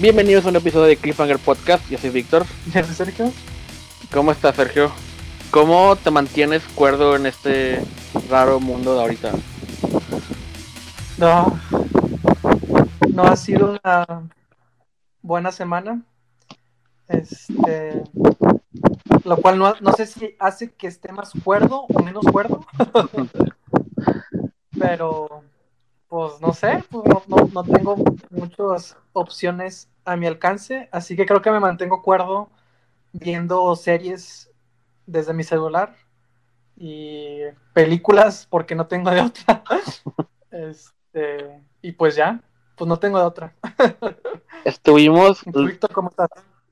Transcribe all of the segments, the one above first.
Bienvenidos a un episodio de Cliffhanger Podcast. Yo soy Víctor. ¿Ya soy Sergio? ¿Cómo estás, Sergio? ¿Cómo te mantienes cuerdo en este raro mundo de ahorita? No. No ha sido una buena semana. Este. Lo cual no, no sé si hace que esté más cuerdo o menos cuerdo. Pero, pues no sé, pues, no, no- no tengo muchas opciones a mi alcance. Así que creo que me mantengo cuerdo viendo series desde mi celular y películas porque no tengo de otra. Este, y pues ya, pues no tengo de otra. Estuvimos, ¿Y tú, Víctor, ¿cómo estás?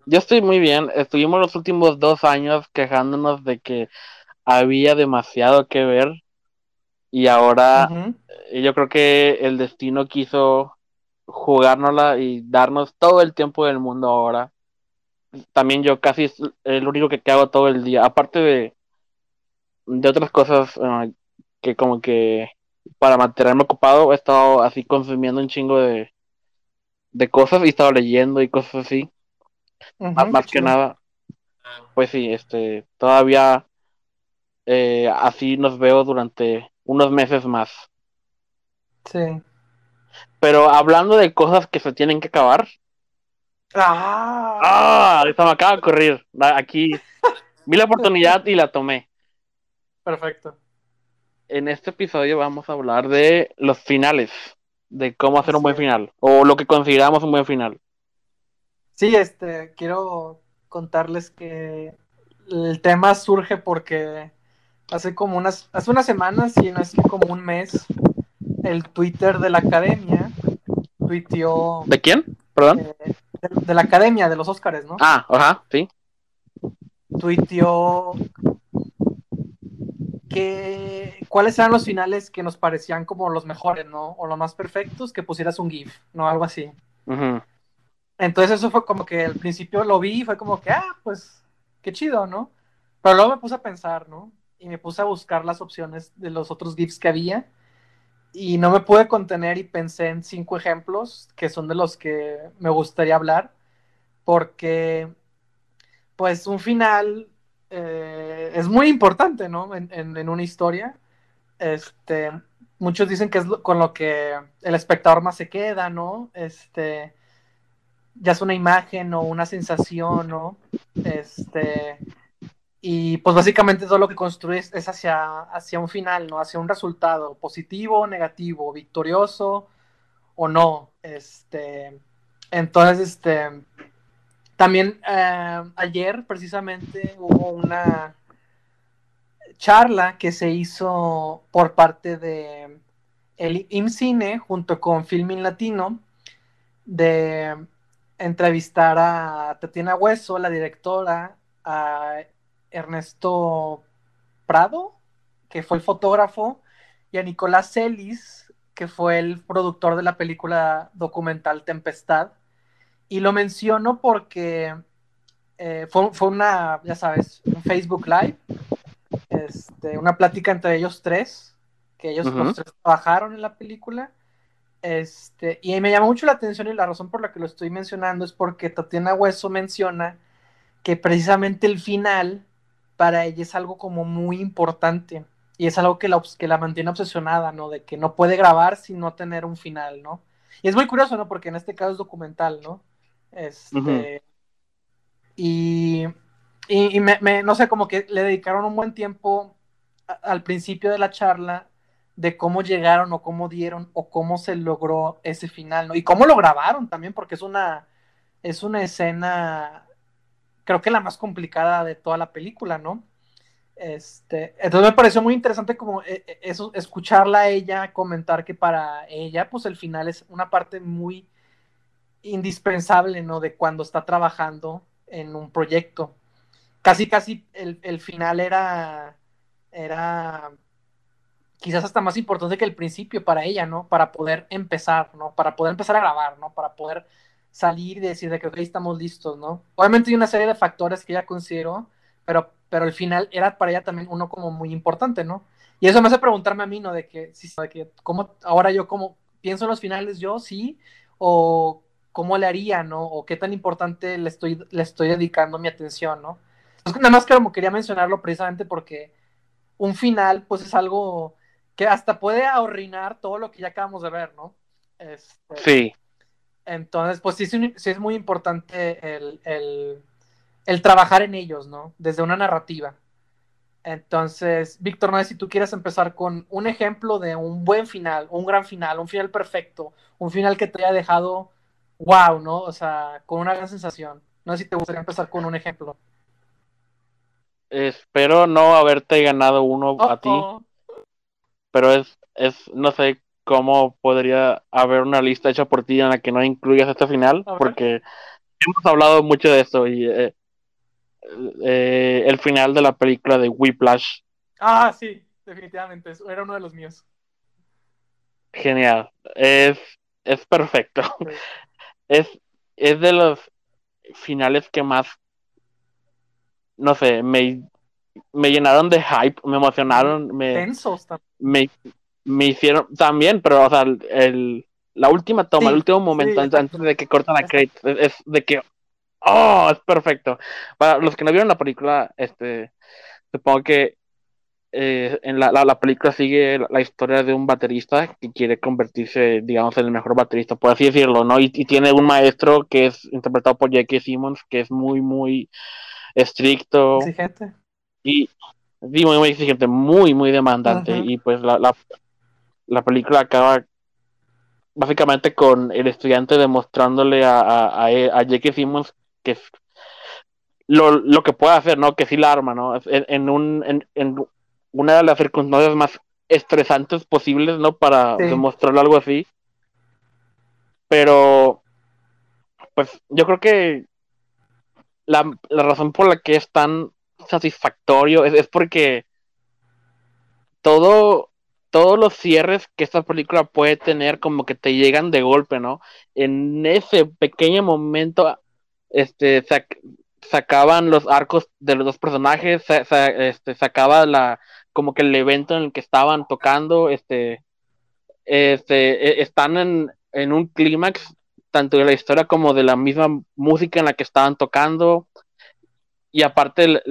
yo estoy muy bien. Estuvimos los últimos dos años quejándonos de que había demasiado que ver. Y ahora eh, yo creo que el destino quiso jugárnosla y darnos todo el tiempo del mundo ahora. También yo casi es el único que, hago todo el día. Aparte de, de otras cosas eh, que como que para mantenerme ocupado he estado así consumiendo un chingo de, de cosas y he estado leyendo y cosas así. Más, que chido. nada, pues sí, este, todavía eh, así nos veo durante unos meses más. Sí. Pero hablando de cosas que se tienen que acabar, Ah, ¡ah! Esta me acaba de ocurrir. Aquí vi la oportunidad y la tomé. perfecto. En este episodio vamos a hablar de los finales, de cómo hacer un Así buen final, o lo que consideramos un buen final. Sí, este, quiero contarles que el tema surge porque hace como unas, hace unas semanas, y no es que como un mes, el Twitter de la academia tuiteó ¿De quién? Perdón. eh, de, de la academia de los Óscares, ¿no? Ah, ajá, sí. tuiteó que cuáles eran los finales que nos parecían como los mejores, ¿no? O los más perfectos, que pusieras un GIF, ¿no? Algo así. Entonces eso fue como que al principio lo vi y fue como que, ah, pues, qué chido, ¿no? Pero luego me puse a pensar, ¿no? Y me puse a buscar las opciones de los otros GIFs que había. Y no me pude contener y pensé en cinco ejemplos que son de los que me gustaría hablar. Porque, pues, un final eh, es muy importante, ¿no? En, en- una historia. Este, muchos dicen que es con lo que el espectador más se queda, ¿no? Este, ya es una imagen o una sensación, ¿no? Este, y pues básicamente todo lo que construyes es hacia, hacia un final, ¿no? Hacia un resultado positivo, negativo, victorioso o no. Este, entonces, este, también eh, ayer precisamente hubo una charla que se hizo por parte de el IMCINE junto con Filmin Latino de entrevistar a Tatiana Hueso, la directora, a Ernesto Prado, que fue el fotógrafo, y a Nicolás Celis, que fue el productor de la película documental Tempestad. Y lo menciono porque eh, fue, fue una, ya sabes, un Facebook Live, este, una plática entre ellos tres, que ellos los tres trabajaron en la película. Este, y me llama mucho la atención y la razón por la que lo estoy mencionando es porque Tatiana Hueso menciona que precisamente el final para ella es algo como muy importante y es algo que la, que la mantiene obsesionada, ¿no? De que no puede grabar sin no tener un final, ¿no? Y es muy curioso, ¿no? Porque en este caso es documental, ¿no? Este, y, y, y me, me- no sé, como que le dedicaron un buen tiempo a- al principio de la charla de cómo llegaron o cómo dieron o cómo se logró ese final, ¿no? Y cómo lo grabaron también, porque es una, es una escena, creo que la más complicada de toda la película, ¿no? Este, entonces me pareció muy interesante como eh, eh, eso, escucharla a ella comentar que para ella, pues el final es una parte muy indispensable, ¿no? De cuando está trabajando en un proyecto. Casi, casi el, el final era, era quizás hasta más importante que el principio para ella, ¿no? Para poder empezar, ¿no? Para poder empezar a grabar, ¿no? Para poder salir y decir de que ok, estamos listos, ¿no? Obviamente hay una serie de factores que ella consideró, pero, pero el final era para ella también uno como muy importante, ¿no? Y eso me hace preguntarme a mí, ¿no? De que, que ¿cómo, ahora yo como pienso en los finales yo, sí, o cómo le haría, ¿no? O qué tan importante le estoy, le estoy dedicando mi atención, ¿no? Nada más que como quería mencionarlo precisamente porque un final, pues es algo que hasta puede ahorrinar todo lo que ya acabamos de ver, ¿no? Este, sí. Entonces, pues sí, sí, es muy importante el, el, el, trabajar en ellos, ¿no? Desde una narrativa. Entonces, Víctor, no sé si tú quieres empezar con un ejemplo de un buen final, un gran final, un final perfecto, un final que te haya dejado wow, ¿no? O sea, con una gran sensación. No sé si te gustaría empezar con un ejemplo. Espero no haberte ganado uno a ti. Pero es, es, no sé cómo podría haber una lista hecha por ti en la que no incluyas este final, porque hemos hablado mucho de eso y eh, eh, el final de la película de Whiplash. Ah, sí, definitivamente, era uno de los míos. Genial, es, es perfecto. Es, es de los finales que más no sé, me, me llenaron de hype, me emocionaron, me, me, me, hicieron también, pero o sea, el, la última toma, el último momento antes, de que cortan la crate, es, de que, oh, es perfecto. Para los que no vieron la película, este, supongo que eh, en la, la, película sigue la, historia de un baterista que quiere convertirse, digamos, en el mejor baterista, por así decirlo, ¿no? Y, y tiene un maestro que es interpretado por J.K. Simmons, que es muy, muy estricto. Exigente. Y sí, muy, muy exigente, muy, muy demandante. Y pues la, la, la, película acaba básicamente con el estudiante demostrándole a, a, a, Jake Simmons que es lo, lo, que puede hacer, ¿no? Que sí la arma, ¿no? En, en un, en, en, una de las circunstancias más estresantes posibles, ¿no? Para demostrarle algo así. Pero, pues yo creo que la, razón por la que es tan satisfactorio es, porque todo, todos los cierres que esta película puede tener como que te llegan de golpe, ¿no? En ese pequeño momento, este, sacaban los arcos de los dos personajes, este, sacaba la, como que el evento en el que estaban tocando, este, este, e, están en, en un clímax tanto de la historia como de la misma música en la que estaban tocando. Y aparte,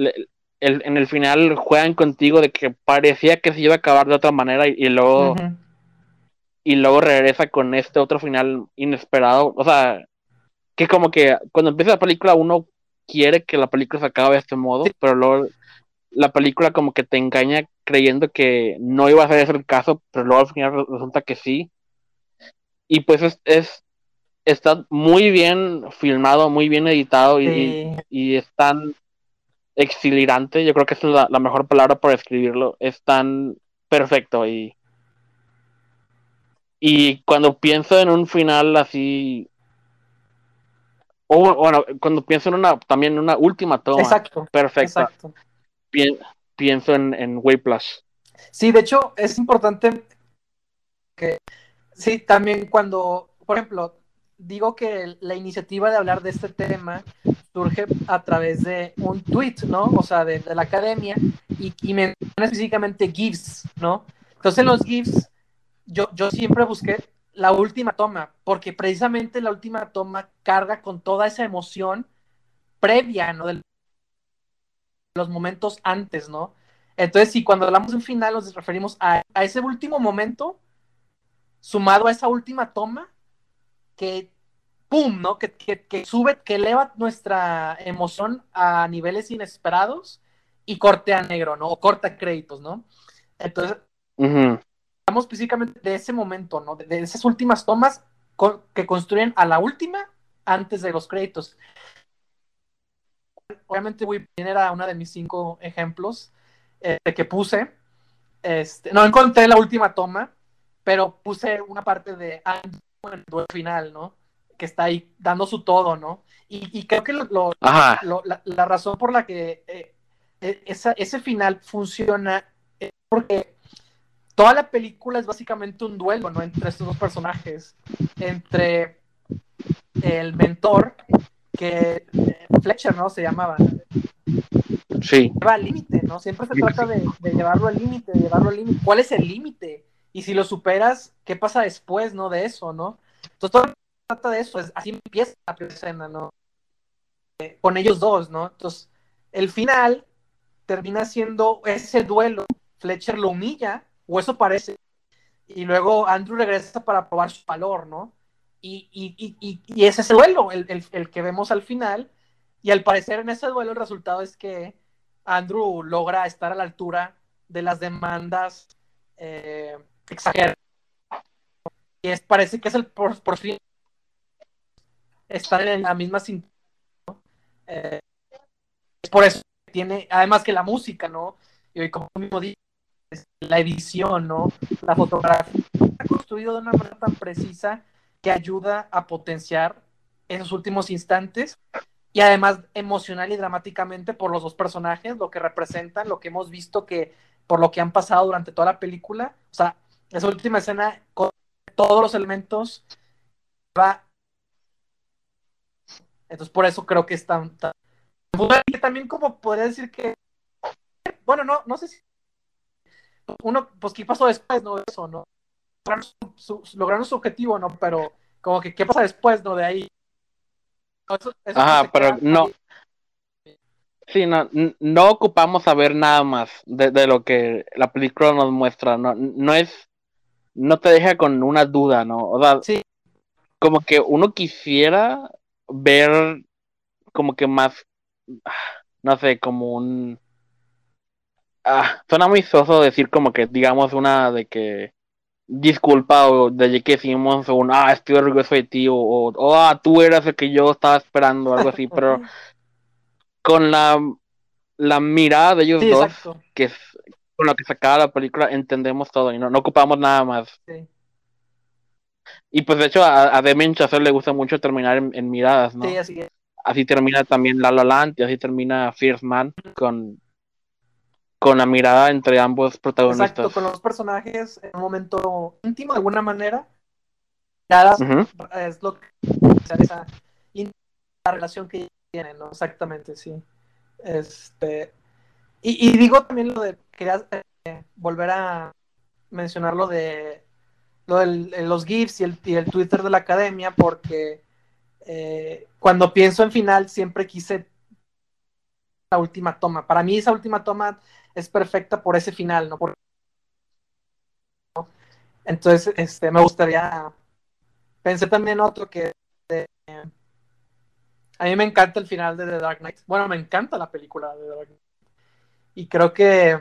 el, en el final juegan contigo de que parecía que se iba a acabar de otra manera y, luego. Y luego regresa con este otro final inesperado. O sea, que como que cuando empieza la película uno quiere que la película se acabe de este modo, pero luego la película como que te engaña creyendo que no iba a ser ese el caso, pero luego al final resulta que sí. Y pues es, es está muy bien filmado, muy bien editado y, y, es tan exhilarante, yo creo que es la, mejor palabra para describirlo, es tan perfecto y y cuando pienso en un final así o bueno, cuando pienso en una también una última toma exacto, perfecta, pienso en, en Plus. Sí, de hecho es importante que sí, también cuando, por ejemplo, digo que la iniciativa de hablar de este tema surge a través de un tweet, ¿no? O sea, de, la academia y, y menciona específicamente GIFs, ¿no? Entonces en los GIFs yo, yo siempre busqué la última toma, porque precisamente la última toma carga con toda esa emoción previa, ¿no? De los momentos antes, ¿no? Entonces, si cuando hablamos de un final nos referimos a, a ese último momento, sumado a esa última toma, que, ¡pum!, ¿no? Que, sube, que eleva nuestra emoción a niveles inesperados y corte a negro, ¿no? O corta créditos, ¿no? Entonces, hablamos específicamente de ese momento, ¿no? De, esas últimas tomas que construyen a la última antes de los créditos. Obviamente, voy era una de mis cinco ejemplos este, que puse. Este, no encontré la última toma, pero puse una parte de en el final, ¿no? Que está ahí dando su todo, ¿no? Y, creo que lo, la, razón por la que eh, e, ese final funciona es porque toda la película es básicamente un duelo, ¿no? Entre estos dos personajes. Entre el mentor, que eh, Fletcher, ¿no? Se llamaba. Sí. Lleva al límite, ¿no? Siempre se trata de, de llevarlo al límite, de llevarlo al límite. ¿Cuál es el límite? Y si lo superas, ¿qué pasa después, no? De eso, ¿no? Entonces, toda trata de eso, es, así empieza la primera escena, ¿no? Eh, con ellos dos, ¿no? Entonces, el final termina siendo ese duelo, Fletcher lo humilla, o eso parece, y luego Andrew regresa para probar su valor, ¿no? Y, y, y, y es ese duelo el, el, el, que vemos al final, y al parecer en ese duelo el resultado es que Andrew logra estar a la altura de las demandas eh, exageradas. Y es, parece que es el por, por fin estar en la misma. ¿no? Eh, es por eso que tiene, además que la música, ¿no? Y como mismo dice, la edición, ¿no? La fotografía está construido de una manera tan precisa que ayuda a potenciar esos últimos instantes y además emocional y dramáticamente por los dos personajes, lo que representan, lo que hemos visto que por lo que han pasado durante toda la película, o sea, esa última escena con todos los elementos va entonces por eso creo que es tan, tan... también como podría decir que bueno, no no sé si uno, pues, ¿qué pasó después? No, eso, ¿no? Lograron su, su, lograron su objetivo, ¿no? Pero, como que, ¿qué pasa después, no? De ahí. Eso, eso Ajá, pero no. Ahí. Sí, no, no ocupamos saber nada más de, de, lo que la película nos muestra, no, no es, no te deja con una duda, ¿no? O sea, sí. como que uno quisiera ver como que más, no sé, como un, ah, suena muy soso decir como que, digamos, una de que disculpa o de que decimos un, ah, estoy orgulloso de ti o, o, o, ah, tú eras el que yo estaba esperando, algo así, pero con la, la mirada de ellos sí, dos, exacto. que con lo que sacaba la película, entendemos todo y no, no ocupamos nada más. Sí. Y pues de hecho a, a Demian Chazelle le gusta mucho terminar en, en miradas, ¿no? Sí, así es. Así termina también La La Land y así termina Fierce Man con con la mirada entre ambos protagonistas. Exacto, con los personajes en un momento íntimo de alguna manera. Nada uh -huh. es lo que esa la relación que tienen, ¿no? Exactamente, sí. Este y, y digo también lo de quería eh, volver a mencionar lo de lo de los GIFs y el, Twitter de la academia porque eh, cuando pienso en final siempre quise la última toma. Para mí esa última toma es perfecta por ese final, ¿no? Por... Entonces, este, me gustaría. Pensé también otro que. De... a mí me encanta el final de The Dark Knight. Bueno, me encanta la película de The Dark Knight. Y creo que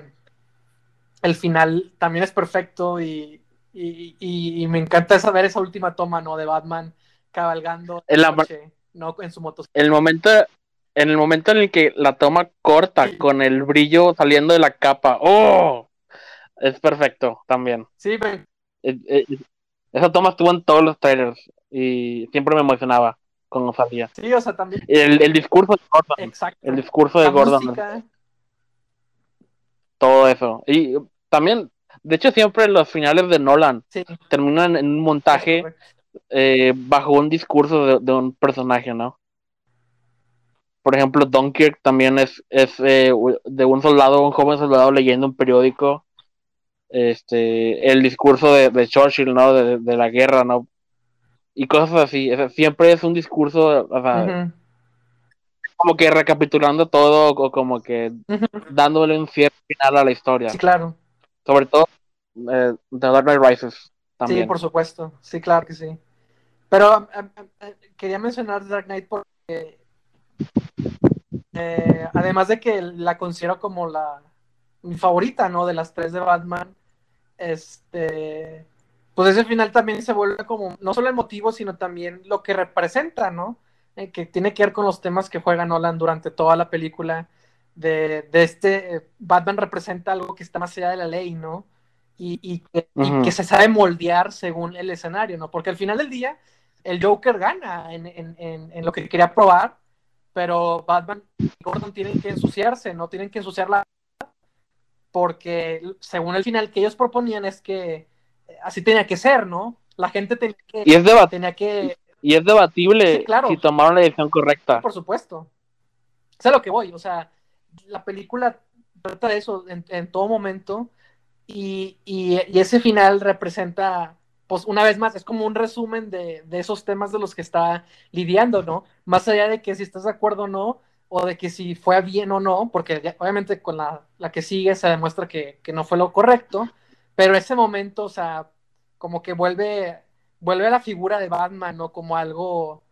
el final también es perfecto y, y, y, y me encanta saber esa última toma, ¿no? De Batman cabalgando en, la... noche, ¿no? en su motocicleta. El momento en el momento en el que la toma corta sí. con el brillo saliendo de la capa, ¡oh! Es perfecto también. Sí, pero... Eh, eh, esa toma estuvo en todos los trailers y siempre me emocionaba cuando salía. Sí, o sea, también. El, el discurso de Gordon. Exacto. El discurso de la Gordon. Música. Todo eso. Y también, de hecho, siempre los finales de Nolan sí. terminan en un montaje eh, bajo un discurso de, de un personaje, ¿no? por ejemplo, Dunkirk también es, es eh, de un soldado, un joven soldado leyendo un periódico, este, el discurso de, de Churchill, ¿no? De, de, la guerra, ¿no? Y cosas así, siempre es un discurso, o sea, uh -huh. Como que recapitulando todo, o como que uh -huh. dándole un cierre final a la historia. Sí, claro. Sobre todo, eh, The Dark Knight Rises. También. Sí, por supuesto, sí, claro que sí. Pero um, um, um, quería mencionar The Dark Knight porque eh, además de que la considero como la mi favorita, ¿no? De las tres de Batman. Este, pues ese final también se vuelve como, no solo el motivo, sino también lo que representa, ¿no? Eh, que tiene que ver con los temas que juega Nolan durante toda la película. De, de este, eh, Batman representa algo que está más allá de la ley, ¿no? Y, y, que, uh -huh. y, que, se sabe moldear según el escenario, ¿no? Porque al final del día, el Joker gana en, en, en, en lo que quería probar, pero Batman y Gordon tienen que ensuciarse, no tienen que ensuciar la porque según el final que ellos proponían es que así tenía que ser, ¿no? La gente tenía que, y es tenía que y es debatible sí, claro. si tomaron la decisión correcta. Sí, por supuesto. Sé lo que voy, o sea, la película trata de eso en, en todo momento y, y, y, ese final representa pues una vez más, es como un resumen de, de, esos temas de los que está lidiando, ¿no? Más allá de que si estás de acuerdo o no, o de que si fue bien o no, porque obviamente con la, la que sigue se demuestra que, que, no fue lo correcto, pero ese momento, o sea, como que vuelve, vuelve a la figura de Batman, ¿no? Como algo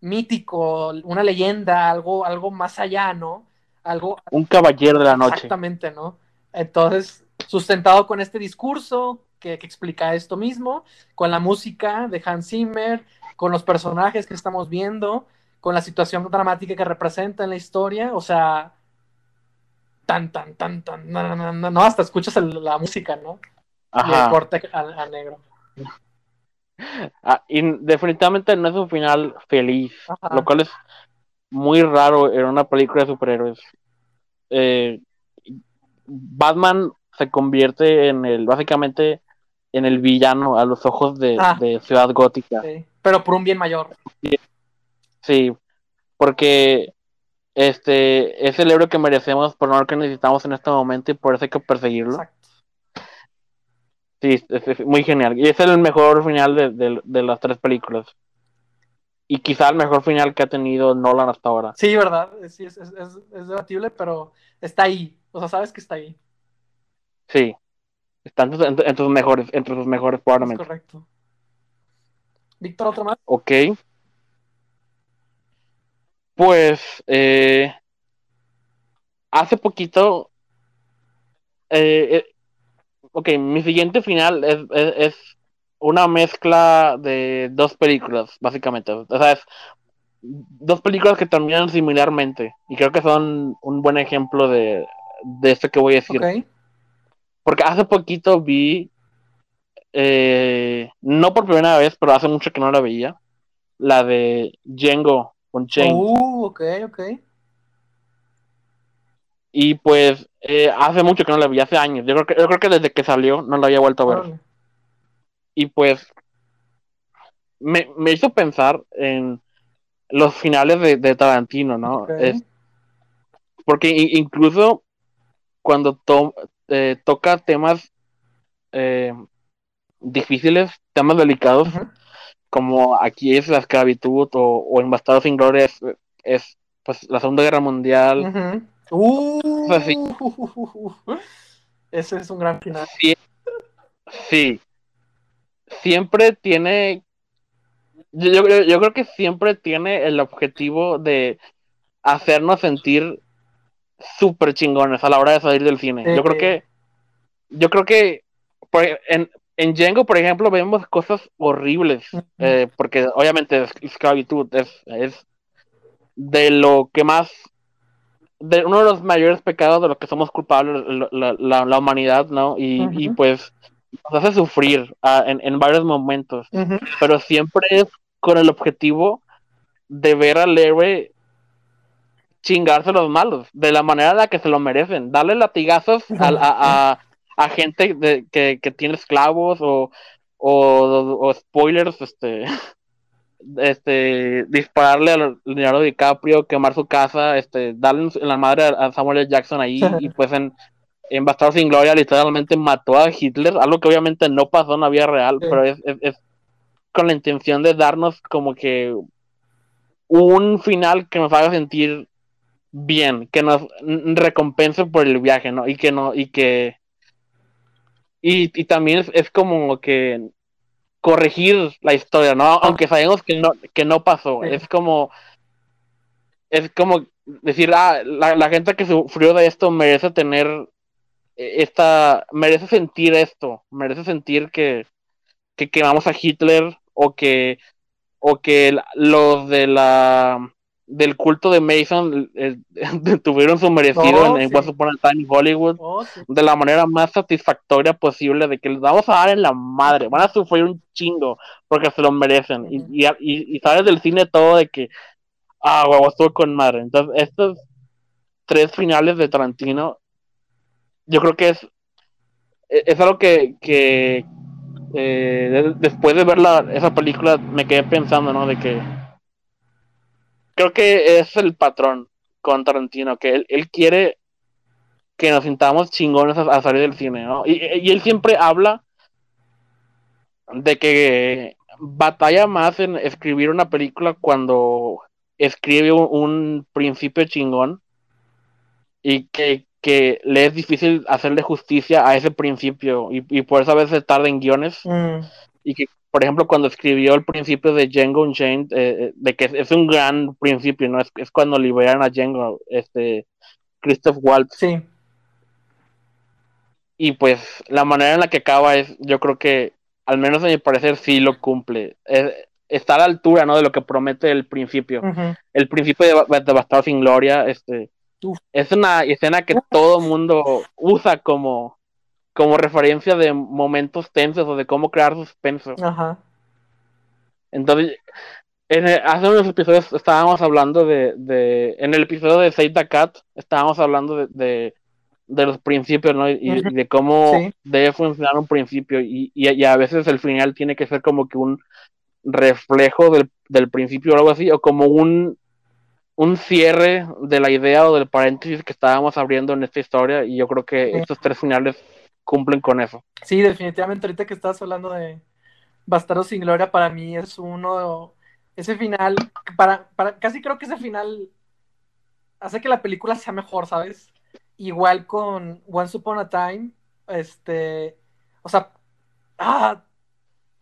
mítico, una leyenda, algo, algo más allá, ¿no? Algo... Un caballero de la noche. Exactamente, ¿no? Entonces, sustentado con este discurso que, que, explica esto mismo, con la música de Hans Zimmer, con los personajes que estamos viendo, con la situación dramática que representa en la historia, o sea, tan, tan, tan, tan, no, no, no, no hasta escuchas el, la música, ¿no? Ajá. Y el corte a, a negro. Ah, y definitivamente no es un final feliz, Ajá. lo cual es muy raro en una película de superhéroes. Eh, Batman se convierte en el, básicamente, en el villano a los ojos de, ah. de Ciudad Gótica. Sí. Pero por un bien mayor. Sí, porque este es el héroe que merecemos, por no que necesitamos en este momento y por eso hay que perseguirlo. Exacto. Sí, es, es, muy genial. Y es el mejor final de, de, de, las tres películas. Y quizá el mejor final que ha tenido Nolan hasta ahora. Sí, verdad. Sí, es, es, es debatible, pero está ahí. O sea, sabes que está ahí. Sí. Está entre, entre, entre sus mejores, entre sus mejores probablemente. Correcto. Víctor, otro más. Ok. Pues, eh, hace poquito, eh, eh, ok, mi siguiente final es, es, es, una mezcla de dos películas, básicamente. O sea, es dos películas que terminan similarmente. Y creo que son un buen ejemplo de, de esto que voy a decir. Okay. Porque hace poquito vi, eh, no por primera vez, pero hace mucho que no la veía, la de Django con Chain. Uh, ok, ok. Y pues eh, hace mucho que no la vi, hace años. Yo creo que, yo creo que desde que salió no la había vuelto a ver. Y pues me, me, hizo pensar en los finales de, de Tarantino, ¿no? Okay. Es, porque incluso cuando to, eh, toca temas eh, difíciles, temas delicados, uh -huh. como aquí es la esclavitud o, o en Bastardo sin Gloria es, es, pues la Segunda Guerra Mundial. Uh -huh. Uh, pues, sí. Ese es un gran final. Sí, sí. Siempre tiene. Yo, yo, yo creo que siempre tiene el objetivo de hacernos sentir súper chingones a la hora de salir del cine. Sí. Yo creo que, yo creo que por, en, en Django, por ejemplo, vemos cosas horribles, uh -huh. eh, porque obviamente esclavitud es, es de lo que más, de uno de los mayores pecados de los que somos culpables la, la, la humanidad, ¿no? Y, uh -huh. y, pues nos hace sufrir uh, en, en, varios momentos, uh -huh. pero siempre es con el objetivo de ver al héroe chingarse los malos, de la manera en la que se lo merecen, darle latigazos a, a, a, a gente de, que, que, tiene esclavos o, o, o, spoilers, este, este, dispararle a Leonardo DiCaprio, quemar su casa, este, darle en la madre a Samuel L. Jackson ahí y pues en, en Bastardo sin Gloria literalmente mató a Hitler, algo que obviamente no pasó en la vida real, sí. pero es, es, es con la intención de darnos como que un final que nos haga sentir bien, que nos recompense por el viaje, ¿no? Y que no, y que y, y también es, es, como que corregir la historia, ¿no? Aunque sabemos que no, que no pasó. Sí. Es como es como decir, ah, la, la, gente que sufrió de esto merece tener esta, merece sentir esto, merece sentir que, que quemamos a Hitler o que o que los de la del culto de Mason eh, tuvieron su merecido oh, en, sí. Once Upon a Time Hollywood oh, sí. de la manera más satisfactoria posible de que les vamos a dar en la madre van a sufrir un chingo porque se lo merecen uh -huh. y, y, y, sabes del cine todo de que ah huevo estuvo con madre entonces estos tres finales de Tarantino yo creo que es es algo que, que eh, después de ver la, esa película me quedé pensando no de que creo que es el patrón con Tarantino, que él, él quiere que nos sintamos chingones a, a salir del cine, ¿no? Y, y, él siempre habla de que batalla más en escribir una película cuando escribe un, un principio chingón y que, que, le es difícil hacerle justicia a ese principio y, y por eso a veces tarda en guiones Mm, y que por ejemplo cuando escribió el principio de Django Unchained eh, de que es, es, un gran principio no es, es cuando liberan a Django este Christoph Waltz sí. y pues la manera en la que acaba es yo creo que al menos a mi parecer sí lo cumple es, está a la altura no de lo que promete el principio Uh -huh. el principio de, de Bastardo sin Gloria este Uf. es una escena que todo mundo usa como como referencia de momentos tensos o de cómo crear suspenso. Ajá. Entonces, en el, hace unos episodios estábamos hablando de, de, en el episodio de Save the Cat, estábamos hablando de, de, de los principios, ¿no? Y, de cómo sí. debe funcionar un principio y, y, y, a veces el final tiene que ser como que un reflejo del, del principio o algo así, o como un, un cierre de la idea o del paréntesis que estábamos abriendo en esta historia y yo creo que sí. estos tres finales cumplen con eso. Sí, definitivamente ahorita que estás hablando de Bastardo sin Gloria para mí es uno ese final para, para casi creo que ese final hace que la película sea mejor, ¿sabes? Igual con Once Upon a Time, este, o sea, ah,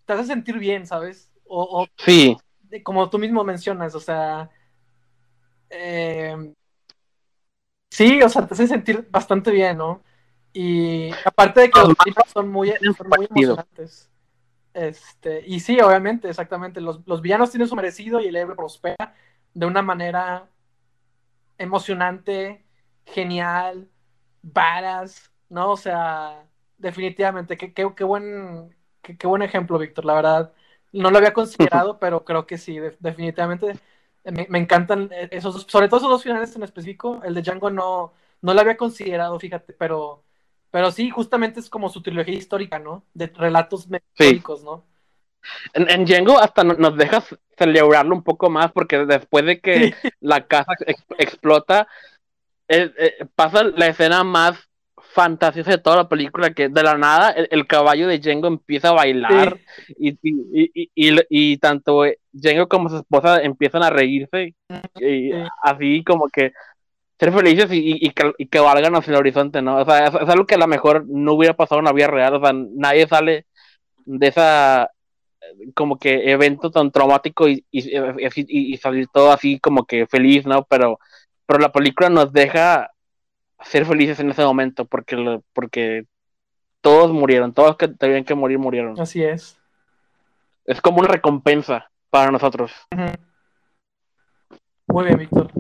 te hace sentir bien, ¿sabes? O, o sí. Como tú mismo mencionas, o sea, eh, sí, o sea, te hace sentir bastante bien, ¿no? Y aparte de que los libros son muy, son muy emocionantes. Este, y sí, obviamente, exactamente. Los, los, villanos tienen su merecido y el héroe prospera de una manera emocionante, genial, varas, ¿no? O sea, definitivamente, qué, qué, qué buen, qué, qué, buen ejemplo, Víctor, la verdad. No lo había considerado, pero creo que sí, de, definitivamente. Me, me, encantan esos dos, sobre todo esos dos finales en específico. El de Django no, no lo había considerado, fíjate, pero pero sí, justamente es como su trilogía histórica, ¿no? De relatos históricos, sí. ¿no? En, en, Django hasta nos dejas celebrarlo un poco más porque después de que sí. la casa ex explota, eh, eh, pasa la escena más fantasiosa de toda la película, que de la nada el, el caballo de Django empieza a bailar sí. y, y, y, y, tanto Django como su esposa empiezan a reírse y así como que ser felices y, y, y, que, y, que, valgan hacia el horizonte, ¿no? O sea, es, es, algo que a lo mejor no hubiera pasado en la vida real, o sea, nadie sale de esa como que evento tan traumático y, y, salir todo así como que feliz, ¿no? Pero, pero la película nos deja ser felices en ese momento porque, porque todos murieron, todos que tenían que morir murieron. Así es. Es como una recompensa para nosotros. Uh -huh. Muy bien, Víctor.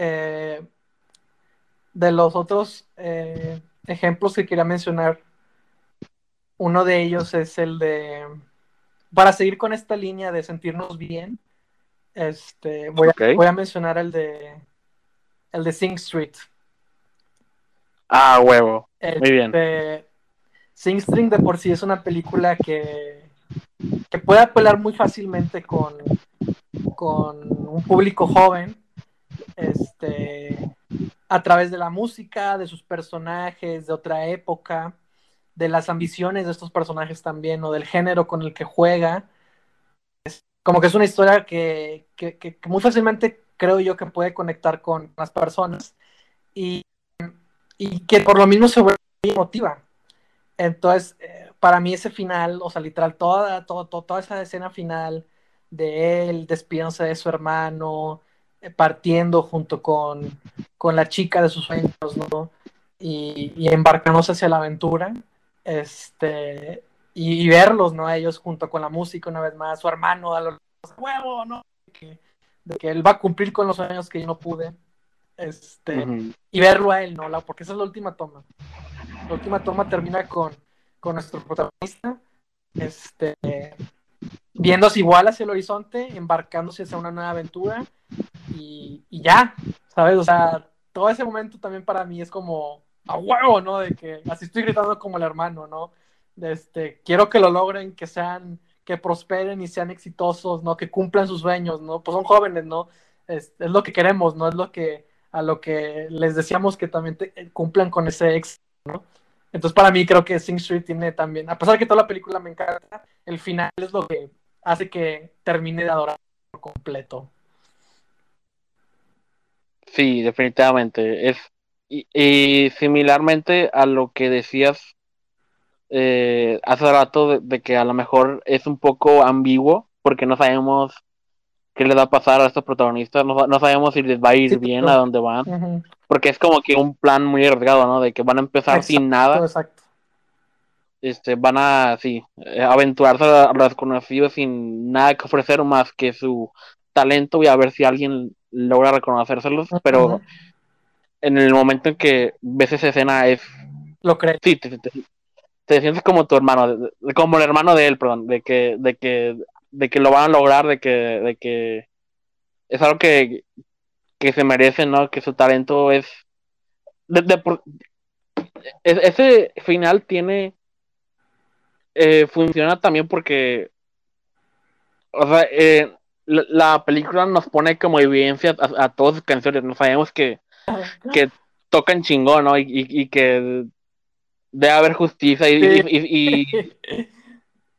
Eh, de los otros eh, ejemplos que quería mencionar, uno de ellos es el de, para seguir con esta línea de sentirnos bien, este, voy, okay. a, voy a, mencionar el de, el de Sing Street. Ah, huevo. Este, Muy bien. Sing Street de por sí es una película que, que puede apelar muy fácilmente con, con un público joven este, a través de la música, de sus personajes, de otra época, de las ambiciones de estos personajes también, o del género con el que juega. Es como que es una historia que, que, que, muy fácilmente creo yo que puede conectar con las personas y, y que por lo mismo se vuelve emotiva. Entonces, eh, para mí ese final, o sea, literal, toda, toda, toda esa escena final de él despidiéndose de su hermano, partiendo junto con, con, la chica de sus sueños, ¿no? Y, y embarcándose hacia la aventura, este, y, y, verlos, ¿no? A ellos junto con la música una vez más, su hermano a los huevo, ¿no? De que, de que, él va a cumplir con los sueños que yo no pude, este, uh -huh. y verlo a él, ¿no? La, porque esa es la última toma. La última toma termina con, con nuestro protagonista, este, viéndose igual hacia el horizonte, embarcándose hacia una nueva aventura y, ya, ¿sabes? O sea, todo ese momento también para mí es como a huevo, ¿no? De que así estoy gritando como el hermano, ¿no? Este, quiero que lo logren, que sean, que prosperen y sean exitosos, ¿no? Que cumplan sus sueños, ¿no? Pues son jóvenes, ¿no? Es, lo que queremos, ¿no? Es lo que, a lo que les decíamos que también te, cumplan con ese éxito, ¿no? Entonces, para mí, creo que Sing Street tiene también, a pesar de que toda la película me encanta, el final es lo que hace que termine de adorar por completo. Sí, definitivamente. Es, y, y similarmente a lo que decías eh, hace rato de, de, que a lo mejor es un poco ambiguo porque no sabemos qué les va a pasar a estos protagonistas, no, no sabemos si les va a ir sí, bien a dónde van, uh -huh. porque es como que un plan muy arriesgado, ¿no? De que van a empezar exacto, sin nada. Exacto. Este, van a, sí, aventurarse a lo desconocido sin nada que ofrecer más que su talento y a ver si alguien logra reconocérselos, uh -huh. pero en el momento en que ves esa escena es... Lo crees. Sí, te, te, te sientes como tu hermano, como el hermano de él, perdón, de que, de que, de que lo van a lograr, de que, de que es algo que, que se merece, ¿no? Que su talento es, de, de, ese final tiene, eh, funciona también porque, o sea, eh, la, la, película nos pone como evidencia a, a todas sus canciones, no sabemos que, que tocan chingón, ¿no? Y, y, y que debe haber justicia y, sí. y,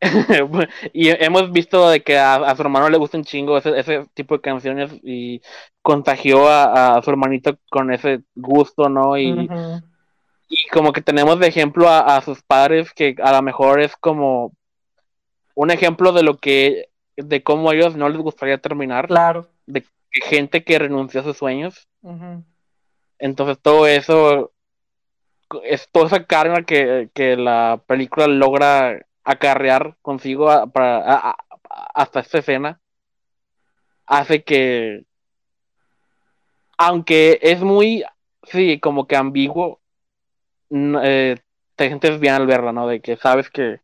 y, hemos visto de que a, a, su hermano le gusta un chingo ese, ese tipo de canciones y contagió a, a, su hermanito con ese gusto, ¿no? Y, uh -huh. y como que tenemos de ejemplo a, sus padres que a lo mejor es como un ejemplo de lo que, de cómo a ellos no les gustaría terminar. Claro. De gente que renunció a sus sueños. Uh -huh. Entonces todo eso es toda esa carga que, que la película logra acarrear consigo a, para, a, a, hasta esta escena hace que aunque es muy sí como que ambiguo eh, te sientes bien al verla no de que sabes que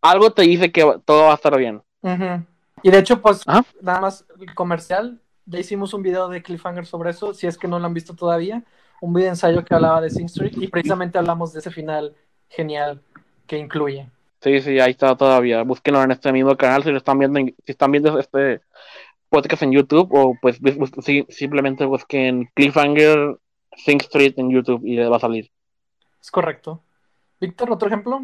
algo te dice que todo va a estar bien uh -huh. y de hecho pues ¿Ah? nada más comercial ya hicimos un video de cliffhanger sobre eso si es que no lo han visto todavía un video ensayo que hablaba de Sing Street y precisamente hablamos de ese final genial que incluye. Sí, sí, ahí está todavía. Búsquenlo en este mismo canal si lo están viendo, si están viendo este podcast en YouTube o pues sí, simplemente busquen Cliffhanger Sing Street en YouTube y les va a salir. Es correcto. Víctor, otro ejemplo.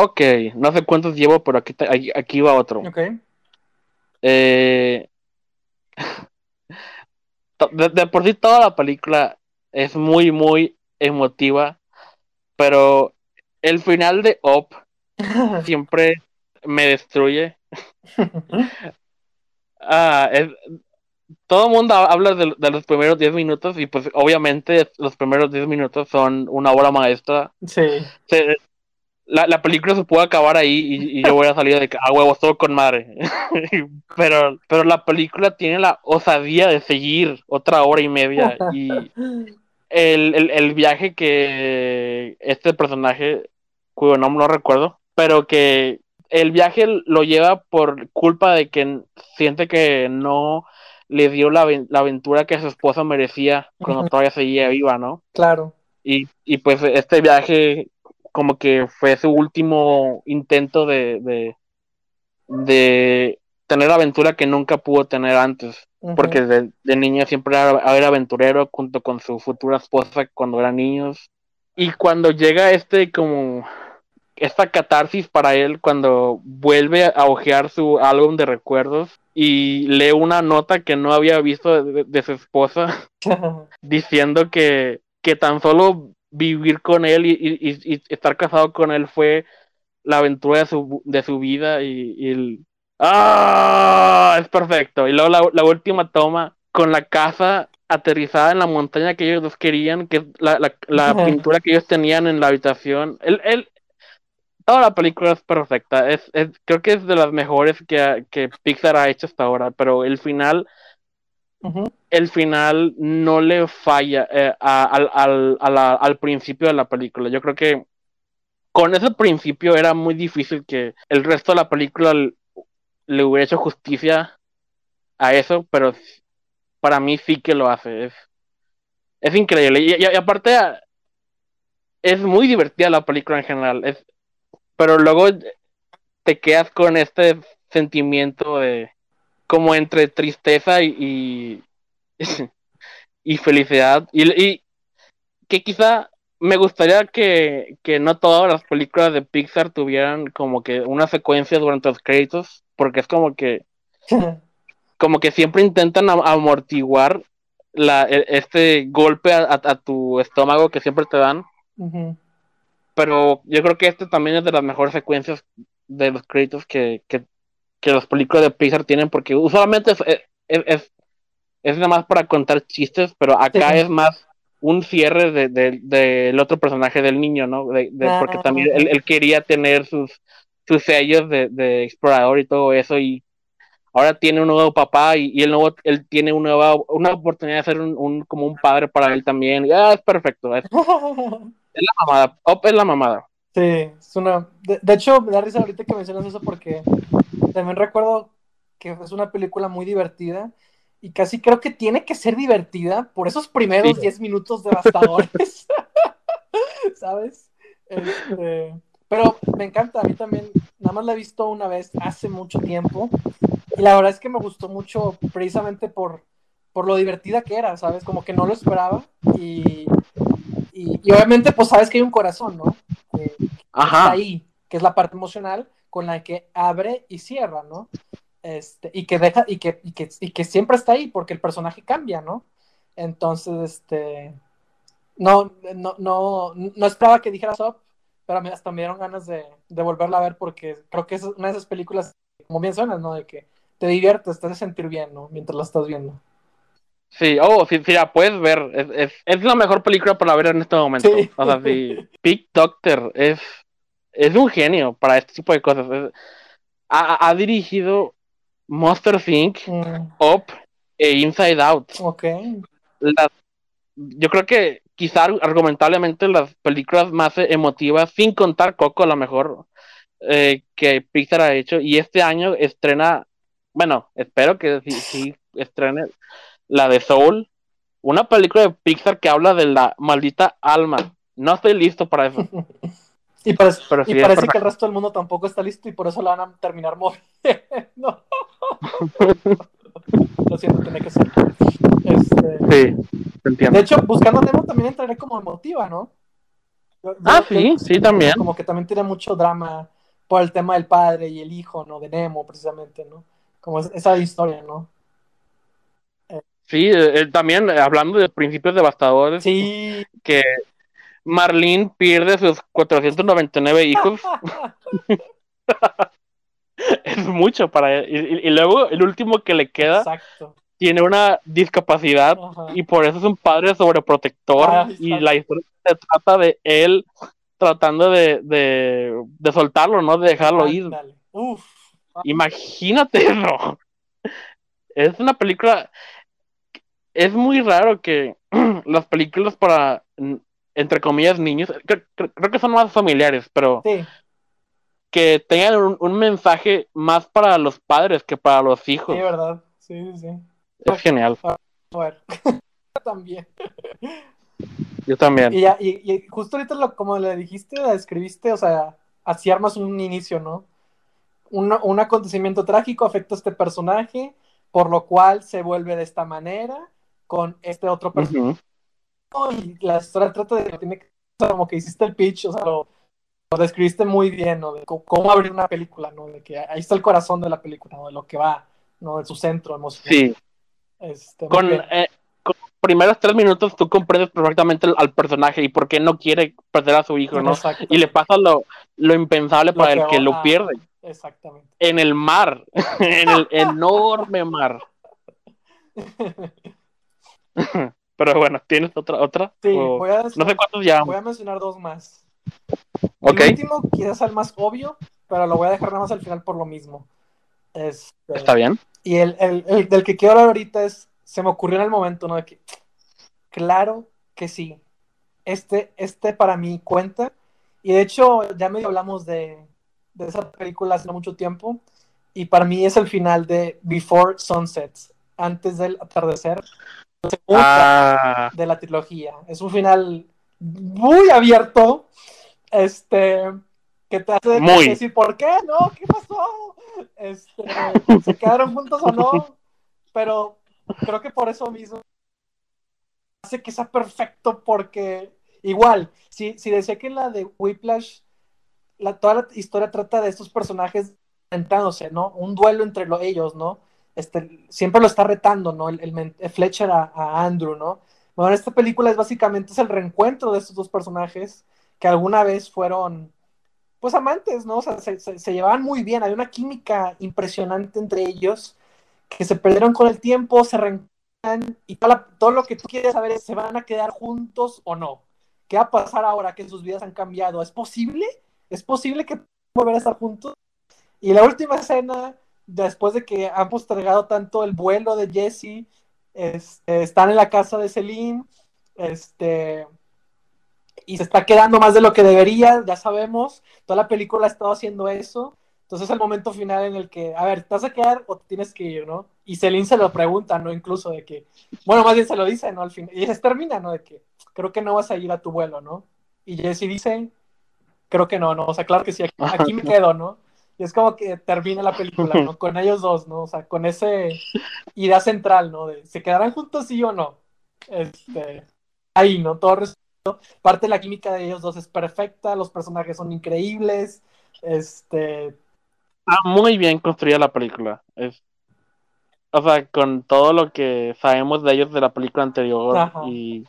Ok, no sé cuántos llevo, pero aquí, aquí, aquí va otro. Ok. Eh, de, de, por sí toda la película es muy, muy emotiva, pero el final de Op siempre me destruye. ah, es, todo el mundo habla de, de, los primeros 10 minutos y pues obviamente los primeros 10 minutos son una obra maestra. Sí. Se, la, la, película se puede acabar ahí y, y yo voy a salir de a huevos todo con madre. pero, pero la película tiene la osadía de seguir otra hora y media. Y el, el, el viaje que este personaje, cuyo nombre no recuerdo, pero que el viaje lo lleva por culpa de que siente que no le dio la, la aventura que su esposa merecía cuando todavía seguía viva, ¿no? Claro. Y, y pues este viaje como que fue su último intento de, de, de tener aventura que nunca pudo tener antes. Uh -huh. Porque de, de, niño siempre era, era, aventurero junto con su futura esposa cuando eran niños. Y cuando llega este como esta catarsis para él cuando vuelve a ojear su álbum de recuerdos y lee una nota que no había visto de, de su esposa diciendo que, que tan solo vivir con él y, y, y, estar casado con él fue la aventura de su, de su vida y, y el... ¡Ah! Es perfecto. Y luego la, la, última toma con la casa aterrizada en la montaña que ellos dos querían, que la, la, la pintura que ellos tenían en la habitación. Él, él, toda la película es perfecta. Es, es, creo que es de las mejores que, que Pixar ha hecho hasta ahora, pero el final El final no le falla eh, al, al, al, principio de la película. Yo creo que con ese principio era muy difícil que el resto de la película le hubiera hecho justicia a eso, pero para mí sí que lo hace. Es, es increíble. Y, y, aparte, es muy divertida la película en general. Es, pero luego te quedas con este sentimiento de como entre tristeza y, y, y felicidad. Y, y, que quizá me gustaría que, que no todas las películas de Pixar tuvieran como que una secuencia durante los créditos, porque es como que como que siempre intentan amortiguar la, e, este golpe a, tu estómago que siempre te dan. Pero yo creo que este también es de las mejores secuencias de los créditos que, que, que las películas de Pixar tienen, porque usualmente es, es, es, nada más para contar chistes, pero acá es más un cierre del de, de, otro personaje del niño, ¿no? De, porque también él, él, quería tener sus, sus sellos de, explorador y todo eso, y ahora tiene un nuevo papá y, y él, nuevo, él tiene una, nueva, una oportunidad de ser un, como un padre para él también. Ya es perfecto. Es, la mamada. Op es la mamada. Sí, es una. De, hecho, me da risa ahorita que mencionas eso porque también recuerdo que es una película muy divertida y casi creo que tiene que ser divertida por esos primeros 10 minutos devastadores. ¿Sabes? Este, pero me encanta, a mí también, nada más la he visto una vez hace mucho tiempo y la verdad es que me gustó mucho precisamente por, por lo divertida que era, ¿sabes? Como que no lo esperaba y, y, obviamente pues sabes que hay un corazón, ¿no? Está ahí, que es la parte emocional con la que abre y cierra, ¿no? Este, y que deja, y que, y que, y que siempre está ahí, porque el personaje cambia, ¿no? Entonces, este, no, no, no, no esperaba que dijera Up, pero me, hasta me dieron ganas de, de, volverla a ver porque creo que es una de esas películas, como bien suena, ¿no? De que te diviertes, te hace sentir bien, ¿no? Mientras la estás viendo. Sí, oh, sí, sí, la puedes ver. Es, es, es, la mejor película para ver en este momento. O sea, sí. Big Doctor es, es un genio para este tipo de cosas. ha, ha, dirigido Monster Inc., mm. Up e Inside Out. Ok. yo creo que quizá argumentablemente las películas más emotivas, sin contar Coco, a lo mejor, eh, que Pixar ha hecho. Y este año estrena, bueno, espero que sí, estrene la de Soul, una película de Pixar que habla de la maldita alma. No estoy listo para eso. y parece, y parece que el resto del mundo tampoco está listo y por eso la van a terminar moviendo. Lo siento, tiene que ser. Este, sí, entiendo. De hecho, buscando Nemo también entraré como emotiva, ¿no? ah, sí, sí, también. Como que también tiene mucho drama por el tema del padre y el hijo, ¿no? De Nemo, precisamente, ¿no? Como esa historia, ¿no? Sí, eh, también eh, hablando de principios devastadores. Sí. Que Marlene pierde sus 499 hijos. es mucho para él. Y, luego el último que le queda tiene una discapacidad y por eso es un padre sobreprotector. y la historia se trata de él tratando de, de, soltarlo, ¿no? De dejarlo ir. Imagínate eso. Es una película. Es muy raro que las películas para, entre comillas, niños, creo, que son más familiares, pero que tengan un, mensaje más para los padres que para los hijos. Sí, verdad. Sí, sí. Es genial. también. Yo también. Y, ya, y, justo ahorita, lo, como le dijiste, la describiste, o sea, así armas un inicio, ¿no? Un, un acontecimiento trágico afecta a este personaje, por lo cual se vuelve de esta manera con este otro personaje. Y la historia trata de que tiene que como que hiciste el pitch, o sea, lo, lo describiste muy bien, ¿no? De cómo abrir una película, ¿no? De que ahí está el corazón de la película, ¿no? De lo que va, ¿no? De su centro emocional. Sí. Este, con, eh, con, los primeros tres minutos tú comprendes perfectamente al, personaje y por qué no quiere perder a su hijo, ¿no? Y le pasa lo, lo impensable para el que lo pierde. Exactamente. En el mar, en el enorme mar. Pero bueno, ¿tienes otra? otra? Sí, voy a, no sé cuántos ya. Voy a mencionar dos más. El último quizás el más obvio, pero lo voy a dejar nada más al final por lo mismo. Este, Está bien. Y el, el, del que quiero hablar ahorita es, se me ocurrió en el momento, ¿no? De que, claro que sí. Este, este para mí cuenta. Y de hecho, ya medio hablamos de, de esa película hace mucho tiempo. Y para mí es el final de Before Sunset, antes del atardecer. Ah. de la trilogía. Es un final muy abierto, este, que te hace decir, ¿por qué? ¿No? ¿Qué pasó? Este, ¿Se quedaron juntos o no? Pero creo que por eso mismo hace que sea perfecto porque igual, si, si decía que la de Whiplash, la, toda la historia trata de estos personajes enfrentándose, ¿no? Un duelo entre ellos, ¿no? Este, siempre lo está retando, ¿no? El, el Fletcher a, a, Andrew, ¿no? Bueno, esta película es básicamente es el reencuentro de estos dos personajes que alguna vez fueron, pues, amantes, ¿no? O sea, se, se, se llevaban muy bien, hay una química impresionante entre ellos que se perdieron con el tiempo, se reencuentran y todo, la, todo lo que tú quieres saber es, ¿se van a quedar juntos o no? ¿Qué va a pasar ahora que sus vidas han cambiado? ¿Es posible? ¿Es posible que volver a estar juntos? Y la última escena, después de que han postergado tanto el vuelo de Jesse, este, están en la casa de Celine, este, y se está quedando más de lo que debería, ya sabemos, toda la película ha estado haciendo eso, entonces es el momento final en el que, a ver, ¿te vas a quedar o tienes que ir, no? Y Celine se lo pregunta, ¿no? Incluso de que, bueno, más bien se lo dice, ¿no? Al final, y se termina, ¿no? De que, creo que no vas a ir a tu vuelo, ¿no? Y Jesse dice, creo que no, ¿no? O sea, claro que sí, aquí, aquí me quedo, ¿no? Y es como que termina la película, ¿no? Con ellos dos, ¿no? O sea, con ese idea central, ¿no? De, ¿se quedarán juntos sí o no? Este, ahí, ¿no? Todo resuelto. Parte de la química de ellos dos es perfecta, los personajes son increíbles, este, Está muy bien construida la película. Es, o sea, con todo lo que sabemos de ellos de la película anterior Ajá. y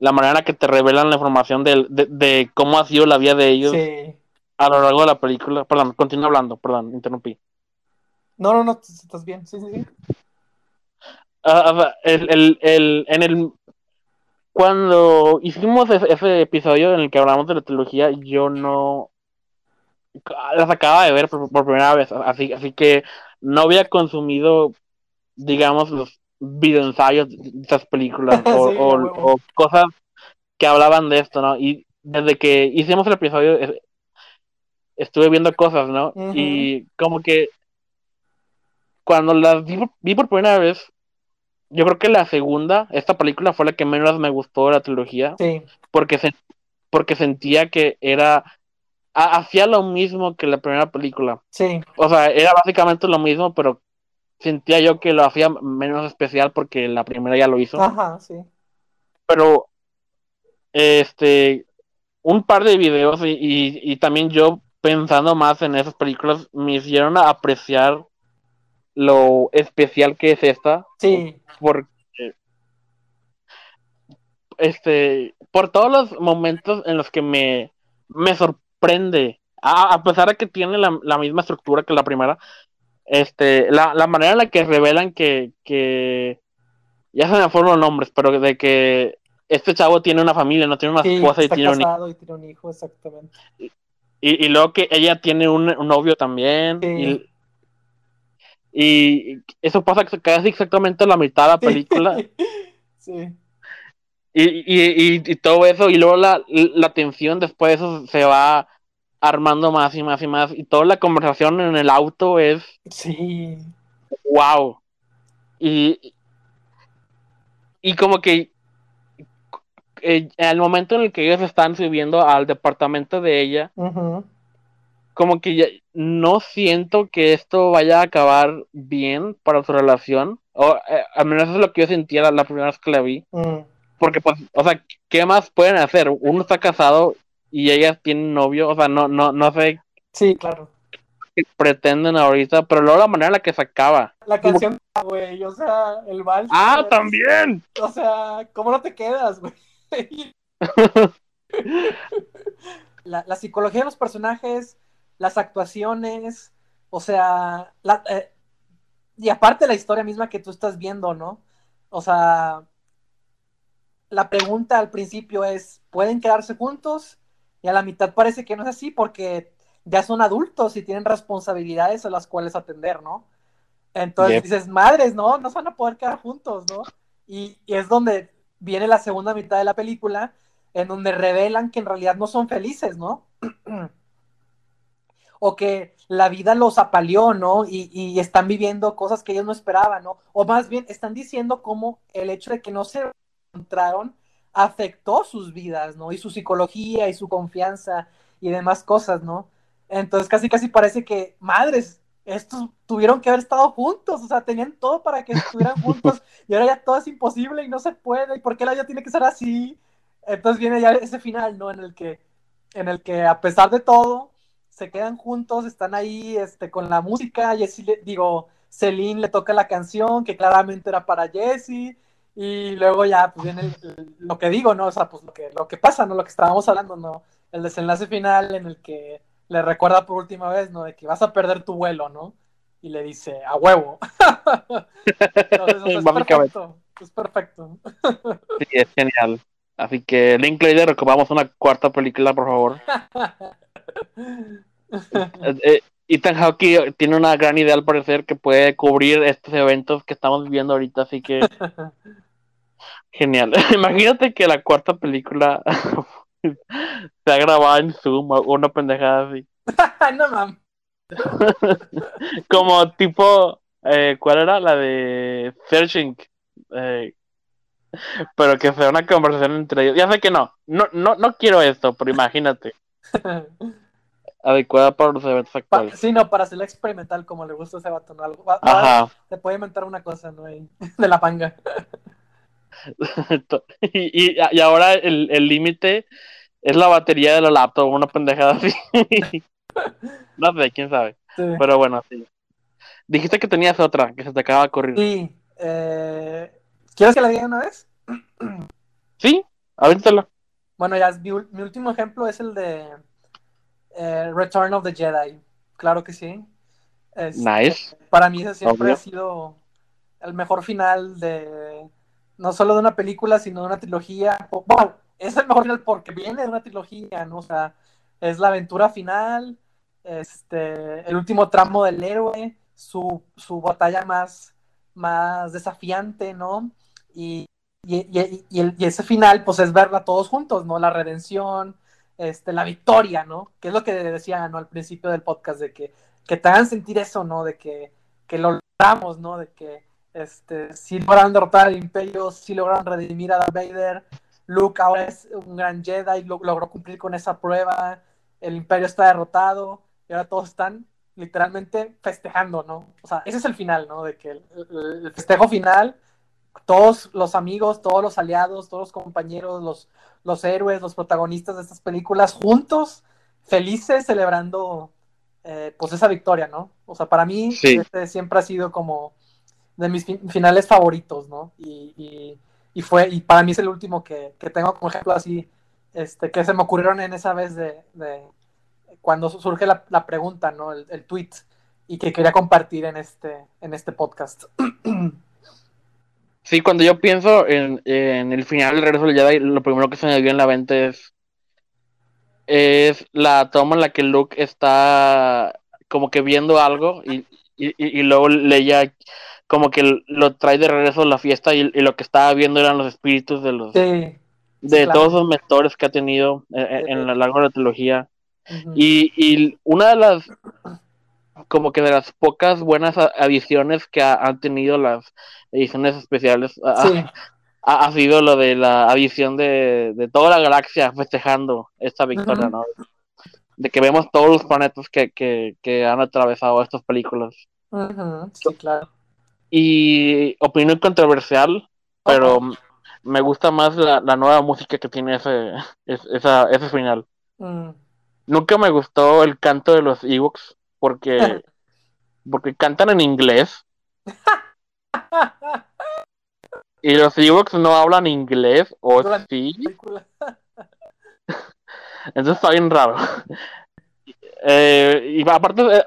la manera que te revelan la información de, de, de cómo ha sido la vida de ellos sí. A lo largo de la película. Perdón, continúa hablando, perdón, interrumpí. No, no, no, estás bien, sí, sí, sí. Sea, el, el, el, en el cuando hicimos ese, ese episodio en el que hablamos de la trilogía, yo no las acaba de ver por, por, primera vez, así, así que no había consumido, digamos, los videoensayos de esas películas o, Sí, o- cosas que hablaban de esto, ¿no? Y desde que hicimos el episodio estuve viendo cosas, ¿no? Y como que cuando las vi, por- vi por primera vez, yo creo que la segunda, esta película fue la que menos me gustó de la trilogía Sí, porque se, porque sentía que era ha- hacía lo mismo que la primera película. sí, O sea, era básicamente lo mismo, pero sentía yo que lo hacía menos especial porque la primera ya lo hizo. ajá, sí. Pero este un par de videos y, y, y también yo pensando más en esas películas me hicieron apreciar lo especial que es esta Sí, porque este por todos los momentos en los que me, me sorprende a, a pesar de que tiene la, la, misma estructura que la primera este la, la manera en la que revelan que, que ya se me fueron los nombres pero de que este chavo tiene una familia no tiene una sí, esposa y tiene un y tiene un hijo, exactamente. Y, y luego que ella tiene un, un novio también Sí. y, y eso pasa casi exactamente a la mitad de la película Sí, Y, y, todo eso, y luego la, la tensión después de eso se va armando más y más y más. Y toda la conversación en el auto es sí, wow. Y, y como que eh, al momento en el que ellos están subiendo al departamento de ella, como que ya no siento que esto vaya a acabar bien para su relación. O eh, al menos eso es lo que yo sentía la, la primera vez que la vi. mm, Porque, pues, o sea, ¿qué más pueden hacer? Uno está casado y ellas tienen novio, o sea, no, no, no sé sí, claro. qué pretenden ahorita, pero luego la manera en la que se acaba. La canción, güey, o sea, el vals. ¡Ah, también! O sea, ¿cómo no te quedas, güey? la, la psicología de los personajes, las actuaciones, o sea, la, eh, y aparte la historia misma que tú estás viendo, ¿no? O sea, la pregunta al principio es, ¿pueden quedarse juntos? Y a la mitad parece que no es así porque ya son adultos y tienen responsabilidades a las cuales atender, ¿no? Entonces Yep. dices, madres, ¿no? No se van a poder quedar juntos, ¿no? Y, y es donde viene la segunda mitad de la película, en donde revelan que en realidad no son felices, ¿no? o que la vida los apaleó, ¿no? Y, y están viviendo cosas que ellos no esperaban, ¿no? O más bien están diciendo cómo el hecho de que no se encontraron afectó sus vidas, ¿no? Y su psicología y su confianza y demás cosas, ¿no? Entonces casi casi parece que, madres, estos tuvieron que haber estado juntos, o sea, tenían todo para que estuvieran juntos y ahora ya todo es imposible y no se puede, ¿y por qué la vida tiene que ser así? entonces viene ya ese final, ¿no? En el que, en el que a pesar de todo, se quedan juntos, están ahí este, con la música, Jesse le, digo, Celine le toca la canción que claramente era para Jesse, y luego ya pues viene lo que digo, ¿no? O sea, pues lo que, lo que pasa, ¿no? Lo que estábamos hablando, ¿no? El desenlace final en el que le recuerda por última vez, ¿no? De que vas a perder tu vuelo, ¿no? Y le dice, a huevo. Entonces, es perfecto. Es perfecto. sí, es genial. Así que, Linklater, recomendamos una cuarta película, por favor. Eh, eh, Ethan Hawke tiene una gran idea al parecer que puede cubrir estos eventos que estamos viviendo ahorita, así que genial. Imagínate que la cuarta película se ha grabado en Zoom o una pendejada así. no mames. Como tipo, eh, ¿cuál era? La de Searching. Eh, pero que sea una conversación entre ellos. Ya sé que no, no, no, no quiero esto, pero imagínate. Adecuada para los eventos actuales. sí, no, para hacerla experimental, como le gusta a ese vato, ¿no? Algo, Ajá. Se puede inventar una cosa, ¿no? De la panga. y, y, ahora el límite es la batería de la laptop, una pendejada así. no sé, quién sabe. Pero bueno, sí. Dijiste que tenías otra, que se te acaba de correr. Sí. Eh, ¿Quieres que la diga una vez? sí, avéntala. Bueno, ya mi, mi, último ejemplo es el de eh, Return of the Jedi. Claro que sí. nice. Para mí ese siempre ha sido el mejor final de no solo de una película, sino de una trilogía. Bueno, es el mejor final porque viene de una trilogía, ¿no? O sea, es la aventura final, este, el último tramo del héroe, su, su batalla más, más desafiante, ¿no? Y, y, y, y, ese final, pues es verla todos juntos, ¿no? La redención, este, la victoria, ¿no? Que es lo que decía, ¿no? Al principio del podcast, de que, que te hagan sentir eso, ¿no? De que, que lo logramos, ¿no? De que este, si lograron derrotar al imperio, si lograron redimir a Darth Vader, Luke ahora es un gran Jedi, logró cumplir con esa prueba, el imperio está derrotado y ahora todos están literalmente festejando, ¿no? O sea, ese es el final, ¿no? De que el, festejo final, todos los amigos, todos los aliados, todos los compañeros, los, los héroes, los protagonistas de estas películas juntos, felices, celebrando eh, pues esa victoria, ¿no? O sea, para mí este siempre ha sido como de mis finales favoritos, ¿no? y y fue, y para mí es el último que, tengo como ejemplo así, este, que se me ocurrieron en esa vez de, cuando surge la, pregunta, ¿no? El, el, tweet, y que quería compartir en este, en este podcast. Sí, cuando yo pienso en, el final del regreso del Jedi, lo primero que se me dio en la mente es, es la toma en la que Luke está como que viendo algo y, y, y luego leía como que lo trae de regreso a la fiesta y, lo que estaba viendo eran los espíritus de los de todos los mentores que ha tenido en, la larga de la trilogía. Y, una de las como que de las pocas buenas adiciones que han tenido las ediciones especiales ha, sido lo de la adición de, toda la galaxia festejando esta victoria, ¿no? De que vemos todos los planetas que, que, que han atravesado estas películas. Sí, claro y opinión controversial, pero me gusta más la, nueva música que tiene ese, esa, ese final. Mm. Nunca me gustó el canto de los Ewoks porque, porque cantan en inglés. y los Ewoks no hablan inglés, o sí. Entonces está bien raro. Eh, y aparte, eh,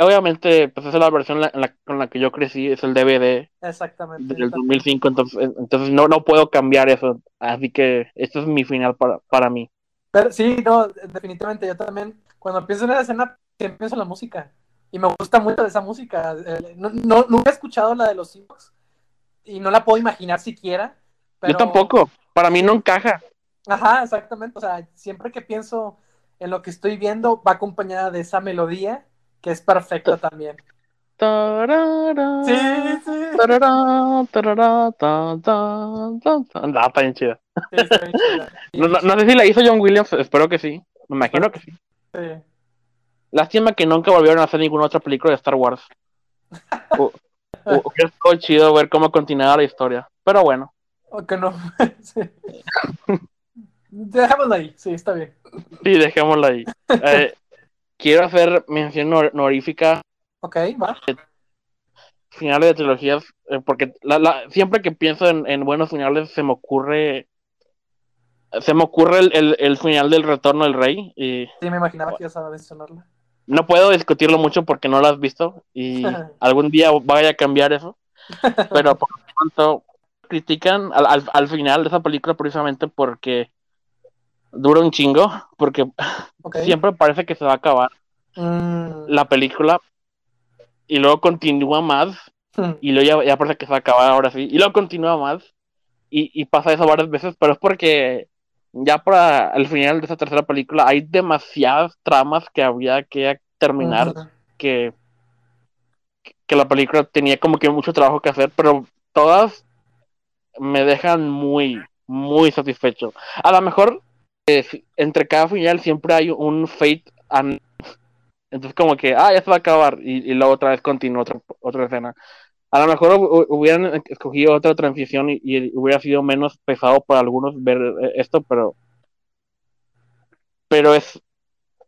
obviamente, pues esa es la versión con la que yo crecí, es el DVD. Exactamente. Del 2005, entonces, entonces no, no puedo cambiar eso. Así que este es mi final para, para mí. Pero sí, no, definitivamente yo también, cuando pienso en la escena, pienso en la música. Y me gusta mucho de esa música. Eh, no, nunca he escuchado la de los hijos y no la puedo imaginar siquiera. Yo tampoco, para mí no encaja. Ajá, exactamente. O sea, siempre que pienso en lo que estoy viendo va acompañada de esa melodía que es perfecta también. Sí, sí. está bien chida. No, sé si la hizo John Williams, espero que sí. Me imagino que sí. sí. Lástima que nunca volvieron a hacer ninguna otra película de Star Wars. Es chido ver cómo continuaba la historia. Pero bueno. O que no. Dejémoslo ahí, sí, está bien. Sí, dejémoslo ahí. Eh, quiero hacer mención honorífica. Ok, va. Finales de trilogías, eh, porque la, la, siempre que pienso en, en, buenos finales se me ocurre. Se me ocurre el, el, el final del retorno del rey. Y, sí, me imaginaba que ibas a mencionarla. No puedo discutirlo mucho porque no lo has visto y algún día vaya a cambiar eso. Pero por lo tanto, critican al, al, al, final de esa película precisamente porque dura un chingo, porque okay. siempre parece que se va a acabar mm. la película y luego continúa más mm. y luego ya, ya, parece que se va a acabar ahora sí y luego continúa más y, y pasa eso varias veces, pero es porque ya para el final de esa tercera película hay demasiadas tramas que había que terminar que que la película tenía como que mucho trabajo que hacer, pero todas me dejan muy, muy satisfecho. A lo mejor entre cada final siempre hay un fate and... entonces como que ah ya se va a acabar y, y luego otra vez continúa otra, otra escena. A lo mejor hubieran escogido otra transición y, y, hubiera sido menos pesado para algunos ver esto pero pero es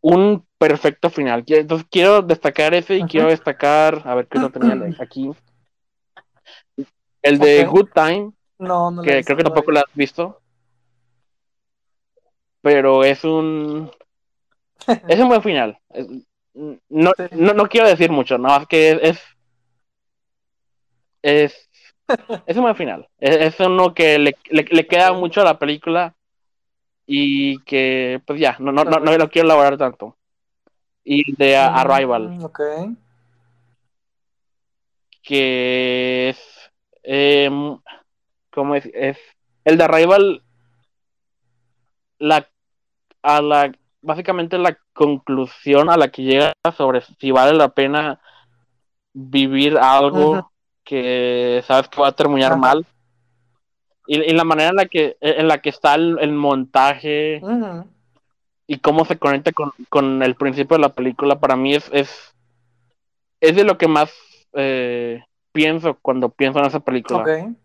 un perfecto final. Entonces quiero destacar ese y quiero destacar a ver qué no tenía aquí el de okay. Good Time no, no que creo que tampoco lo has visto pero es un es un buen final. No, no, no, quiero decir mucho no es que es es es un buen final. Es, es uno que le, le, le, queda mucho a la película y que pues ya no no, no, no lo quiero elaborar tanto. Y de Mm, Arrival. okay. que es eh, ¿cómo es? es el de Arrival la a la básicamente la conclusión a la que llega sobre si vale la pena vivir algo que sabes que va a terminar mal. Y, y, la manera en la que en la que está el, el montaje y cómo se conecta con, con, el principio de la película para mí es es, es de lo que más eh, pienso cuando pienso en esa película. Okay.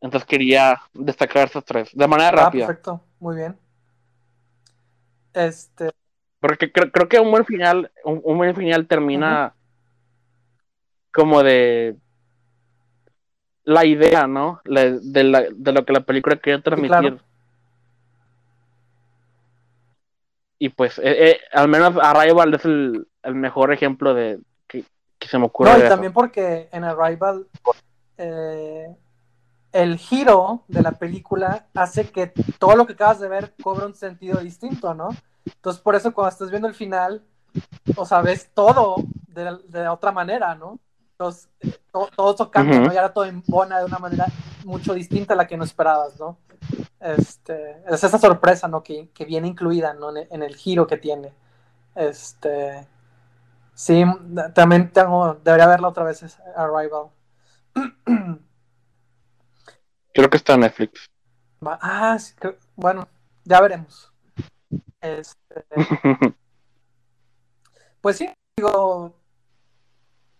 entonces quería destacar esas tres de manera ah, rápida. perfecto. Muy bien este. Porque creo, creo que un buen final, un, un buen final termina uh -huh. como de la idea, ¿no? De, la, de, lo que la película quería transmitir. Sí, claro. Y pues, eh, eh, al menos Arrival es el, el mejor ejemplo de que, que, se me ocurre. No, y también porque en Arrival eh, el giro de la película hace que todo lo que acabas de ver cobre un sentido distinto, ¿no? Entonces, por eso cuando estás viendo el final, o sea, ves todo de, de otra manera, ¿no? Entonces, to, todo eso cambia, uh -huh. ¿no? Y ahora todo embona de una manera mucho distinta a la que no esperabas, ¿no? Este, es esa sorpresa, ¿no? Que, que viene incluida, ¿no? En el, en el, giro que tiene. Este, sí, también tengo, debería verla otra vez, Arrival. Creo que está en Netflix. Ah, sí, creo, bueno, ya veremos. Este, pues sí, digo,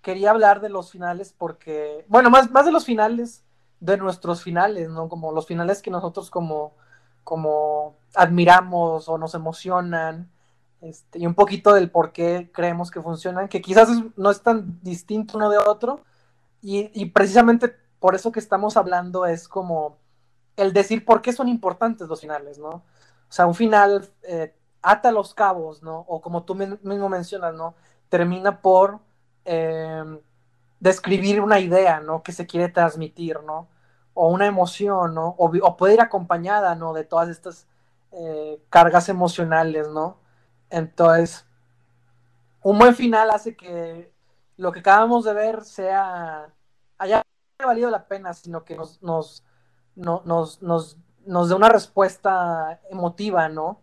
quería hablar de los finales porque, bueno, más, más de los finales, de nuestros finales, ¿no? Como los finales que nosotros como, como admiramos o nos emocionan, este, y un poquito del por qué creemos que funcionan, que quizás no es tan distinto uno de otro, y, y precisamente por eso que estamos hablando es como el decir por qué son importantes los finales, ¿no? O sea, un final eh, ata los cabos, ¿no? O como tú mismo mencionas, ¿no? Termina por eh, describir una idea, ¿no? Que se quiere transmitir, ¿no? O una emoción, ¿no? O, o puede ir acompañada, ¿no? De todas estas eh, cargas emocionales, ¿no? Entonces, un buen final hace que lo que acabamos de ver sea haya valido la pena, sino que nos, nos, no, nos, nos, nos dé una respuesta emotiva, ¿no?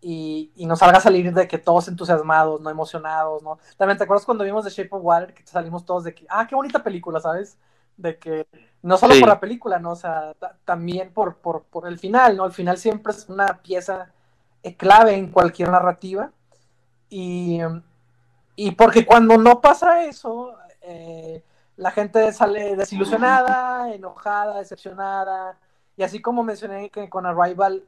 Y, y, nos haga salir de que todos entusiasmados, no emocionados, ¿no? También te acuerdas cuando vimos The Shape of Water que salimos todos de que, ah, qué bonita película, ¿sabes? De que no solo sí. por la película, ¿no? O sea, también por, por, por, el final, ¿no? El final siempre es una pieza eh, clave en cualquier narrativa. Y, y porque cuando no pasa eso, eh, la gente sale desilusionada, enojada, decepcionada. Y así como mencioné que con Arrival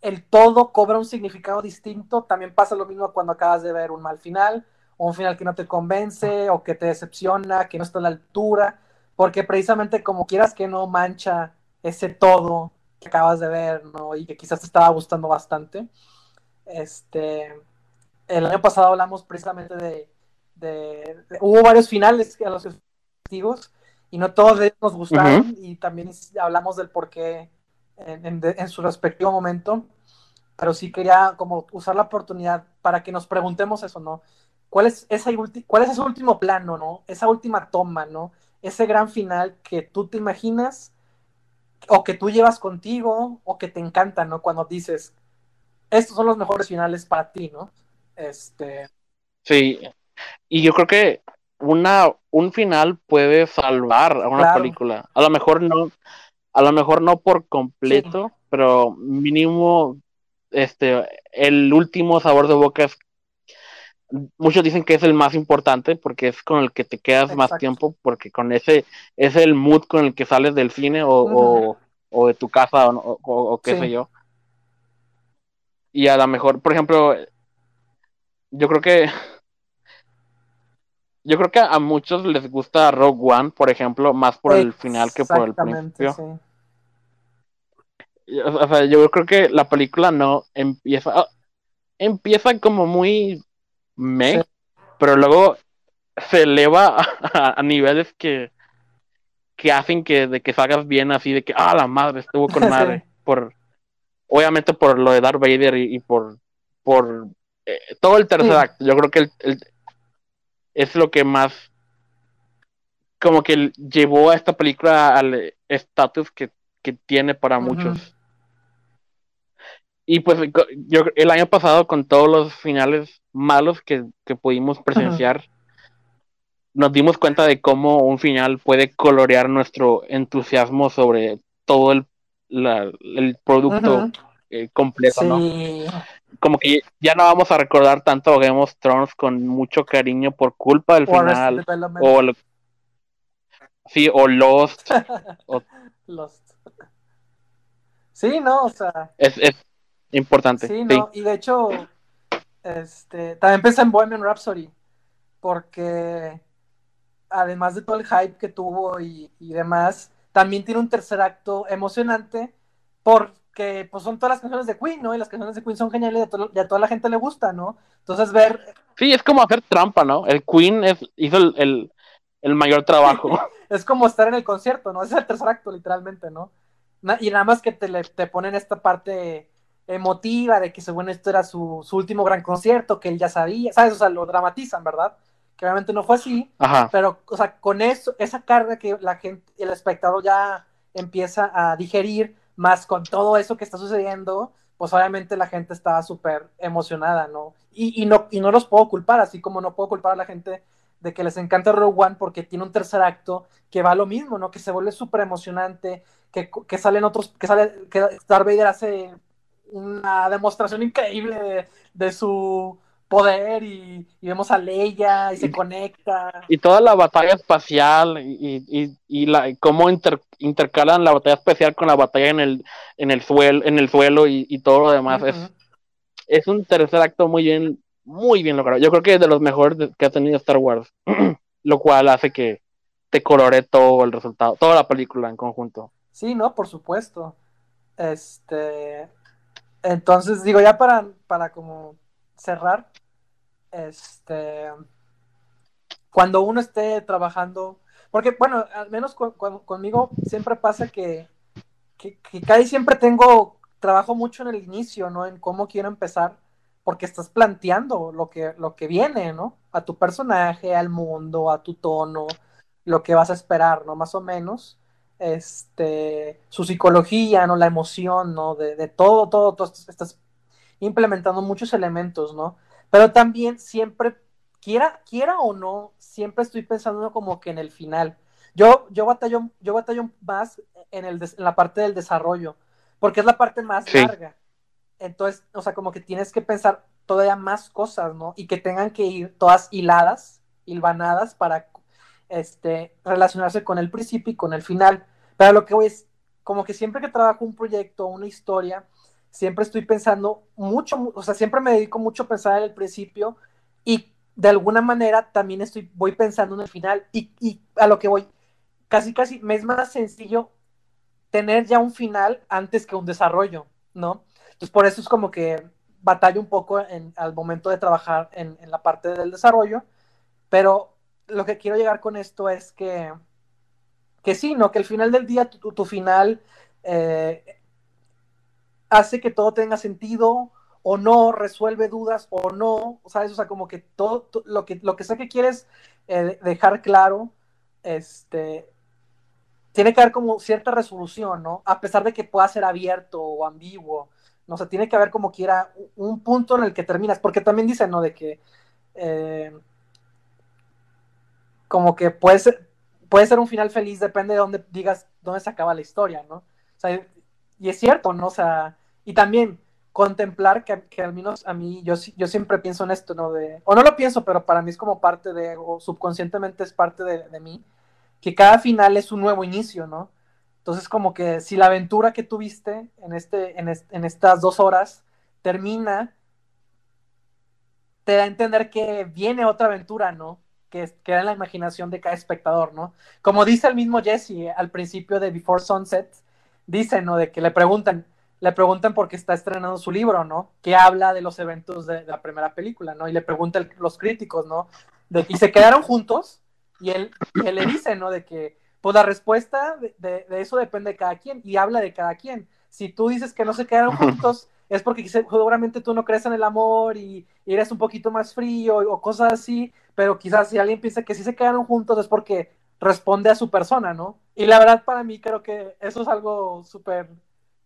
el todo cobra un significado distinto. También pasa lo mismo cuando acabas de ver un mal final, o un final que no te convence, o que te decepciona, que no está a la altura, porque precisamente como quieras que no mancha ese todo que acabas de ver, ¿no? Y que quizás te estaba gustando bastante. Este, el año pasado hablamos precisamente de, de, hubo varios finales a los testigos y no todos ellos nos gustaron y también hablamos del por qué en, su respectivo momento, pero sí quería como usar la oportunidad para que nos preguntemos eso, ¿no? ¿Cuál es, esa ¿Cuál es ese último plano, ¿no? Esa última toma, ¿no? Ese gran final que tú te imaginas o que tú llevas contigo o que te encanta, ¿no? Cuando dices, estos son los mejores finales para ti, ¿no? Este... Sí, y yo creo que una, un final puede salvar a una película. A lo mejor no, a lo mejor no por completo, pero mínimo este el último sabor de boca es muchos dicen que es el más importante porque es con el que te quedas más tiempo porque con ese es el mood con el que sales del cine o, o, de tu casa o, o qué sé yo. Y a lo mejor por ejemplo yo creo que yo creo que a muchos les gusta Rogue One, por ejemplo, más por el final que por el principio. O sea, yo creo que la película no empieza. Ah, empieza como muy me, pero luego se eleva a, niveles que, que hacen que de que salgas bien así de que ah la madre estuvo con madre por obviamente por lo de Darth Vader y, por por eh, todo el tercer acto yo creo que el, es lo que más como que llevó a esta película al estatus que, tiene para muchos. Y pues yo el año pasado con todos los finales malos que, pudimos presenciar, nos dimos cuenta de cómo un final puede colorear nuestro entusiasmo sobre todo el, el producto eh, completo, ¿no? Como que ya no vamos a recordar tanto Game of Thrones con mucho cariño por culpa del final. O sí o Lost Lost. Sí no o sea. Es, es importante sí, no y de hecho este también pensé en Bohemian Rhapsody porque además de todo el hype que tuvo y, y demás también tiene un tercer acto emocionante por que pues son todas las canciones de Queen, ¿no? Y las canciones de Queen son geniales y a, toda la gente le gusta, ¿no? Entonces ver... Sí, es como hacer trampa, ¿no? El Queen es, hizo el, mayor trabajo. es como estar en el concierto, ¿no? Es el tercer acto, literalmente, ¿no? y nada más que te, te ponen esta parte emotiva de que según esto era su, último gran concierto, que él ya sabía, ¿sabes? O sea, lo dramatizan, ¿verdad? Que obviamente no fue así, Ajá. pero, o sea, con eso, esa carga que la gente, el espectador ya empieza a digerir, más con todo eso que está sucediendo, pues obviamente la gente estaba súper emocionada, ¿no? Y, no? y no los puedo culpar, así como no puedo culpar a la gente de que les encanta Rogue One porque tiene un tercer acto que va lo mismo, ¿no? Que se vuelve súper emocionante, que, que, salen otros, que sale, que Darth Vader hace una demostración increíble de su poder y, vemos a Leia y se conecta. Y toda la batalla espacial y, y, la, cómo intercalan la batalla espacial con la batalla en el, en el, suelo, en el suelo y, todo lo demás. es, es un tercer acto muy bien, muy bien logrado. Yo creo que es de los mejores que ha tenido Star Wars, lo cual hace que te colore todo el resultado, toda la película en conjunto. Sí, no, por supuesto. Este, entonces digo ya para, para como cerrar, este, cuando uno esté trabajando, porque bueno, al menos conmigo siempre pasa que, que, casi siempre tengo, trabajo mucho en el inicio, ¿no? En cómo quiero empezar, porque estás planteando lo que, lo que viene, ¿no? A tu personaje, al mundo, a tu tono, lo que vas a esperar, ¿no? Más o menos. Este, su psicología, ¿no? La emoción, ¿no? De, de todo, todo, todo, estás implementando muchos elementos, ¿no? Pero también siempre, quiera, quiera o no, siempre estoy pensando como que en el final. Yo, yo batallo, yo batallo más en, el en la parte del desarrollo, porque es la parte más larga. Entonces, o sea, como que tienes que pensar todavía más cosas, ¿no? Y que tengan que ir todas hiladas, hilvanadas para este, relacionarse con el principio y con el final. Pero lo que voy es, como que siempre que trabajo un proyecto, una historia, siempre estoy pensando mucho, o sea, siempre me dedico mucho a pensar en el principio y de alguna manera también estoy, voy pensando en el final y, y a lo que voy, casi, casi me es más sencillo tener ya un final antes que un desarrollo, ¿no? Entonces por eso es como que batallo un poco en, al momento de trabajar en, en, la parte del desarrollo, pero lo que quiero llegar con esto es que, que sí, ¿no? Que al final del día tu, tu final eh, hace que todo tenga sentido o no, resuelve dudas o no, ¿sabes? O sea, como que todo, lo, que, lo que sé que quieres eh, dejar claro, este, tiene que haber como cierta resolución, ¿no? A pesar de que pueda ser abierto o ambiguo, no sé, tiene que haber como quiera un punto en el que terminas, porque también dicen, ¿no? De que eh, como que puede ser, puede ser un final feliz, depende de dónde digas, dónde se acaba la historia, ¿no? O sea, y es cierto, ¿no? O sea, y también contemplar que, que, al menos a mí, yo, yo siempre pienso en esto, ¿no? O no lo pienso, pero para mí es como parte de, o subconscientemente es parte de, de mí, que cada final es un nuevo inicio, ¿no? Entonces, como que si la aventura que tuviste en, este, en, en estas dos horas termina, te da a entender que viene otra aventura, ¿no? Que queda en la imaginación de cada espectador, ¿no? Como dice el mismo Jesse al principio de Before Sunset, dice, ¿no? De que le preguntan, le preguntan por qué está estrenando su libro, ¿no? Que habla de los eventos de, de la primera película, ¿no? Y le preguntan los críticos, ¿no? De, y se quedaron juntos y él, y él le dice, ¿no? De que, pues la respuesta de, de, de, eso depende de cada quien y habla de cada quien. Si tú dices que no se quedaron juntos, es porque seguramente tú no crees en el amor y, y eres un poquito más frío o cosas así, pero quizás si alguien piensa que sí se quedaron juntos es porque responde a su persona, ¿no? Y la verdad para mí creo que eso es algo súper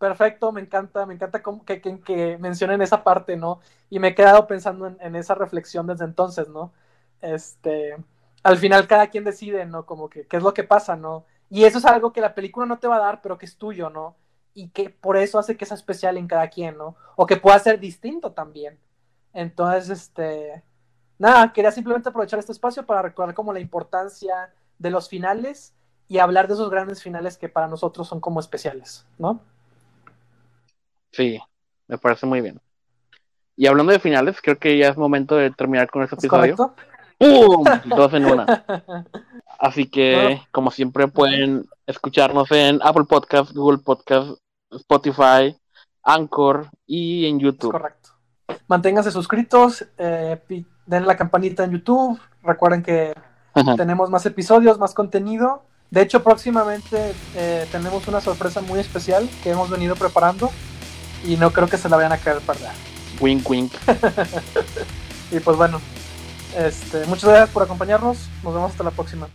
perfecto, me encanta, me encanta que, que, que, mencionen esa parte, ¿no? Y me he quedado pensando en, en, esa reflexión desde entonces, ¿no? Este, al final cada quien decide, ¿no? Como que qué es lo que pasa, ¿no? Y eso es algo que la película no te va a dar, pero que es tuyo, ¿no? Y que por eso hace que sea especial en cada quien, ¿no? O que pueda ser distinto también. Entonces, este, nada, quería simplemente aprovechar este espacio para recordar como la importancia de los finales y hablar de esos grandes finales que para nosotros son como especiales, ¿no? Sí, me parece muy bien. Y hablando de finales, creo que ya es momento de terminar con este episodio. ¿Correcto? ¡Pum! Dos en una. Así que, como siempre, pueden escucharnos en Apple Podcast, Google Podcast, Spotify, Anchor y en YouTube. Es correcto. Manténganse suscritos, eh, den la campanita en YouTube. Recuerden que Ajá. tenemos más episodios, más contenido. De hecho, próximamente eh, tenemos una sorpresa muy especial que hemos venido preparando y no creo que se la vayan a querer perder. Wink, wink. y pues bueno, este, muchas gracias por acompañarnos. Nos vemos hasta la próxima.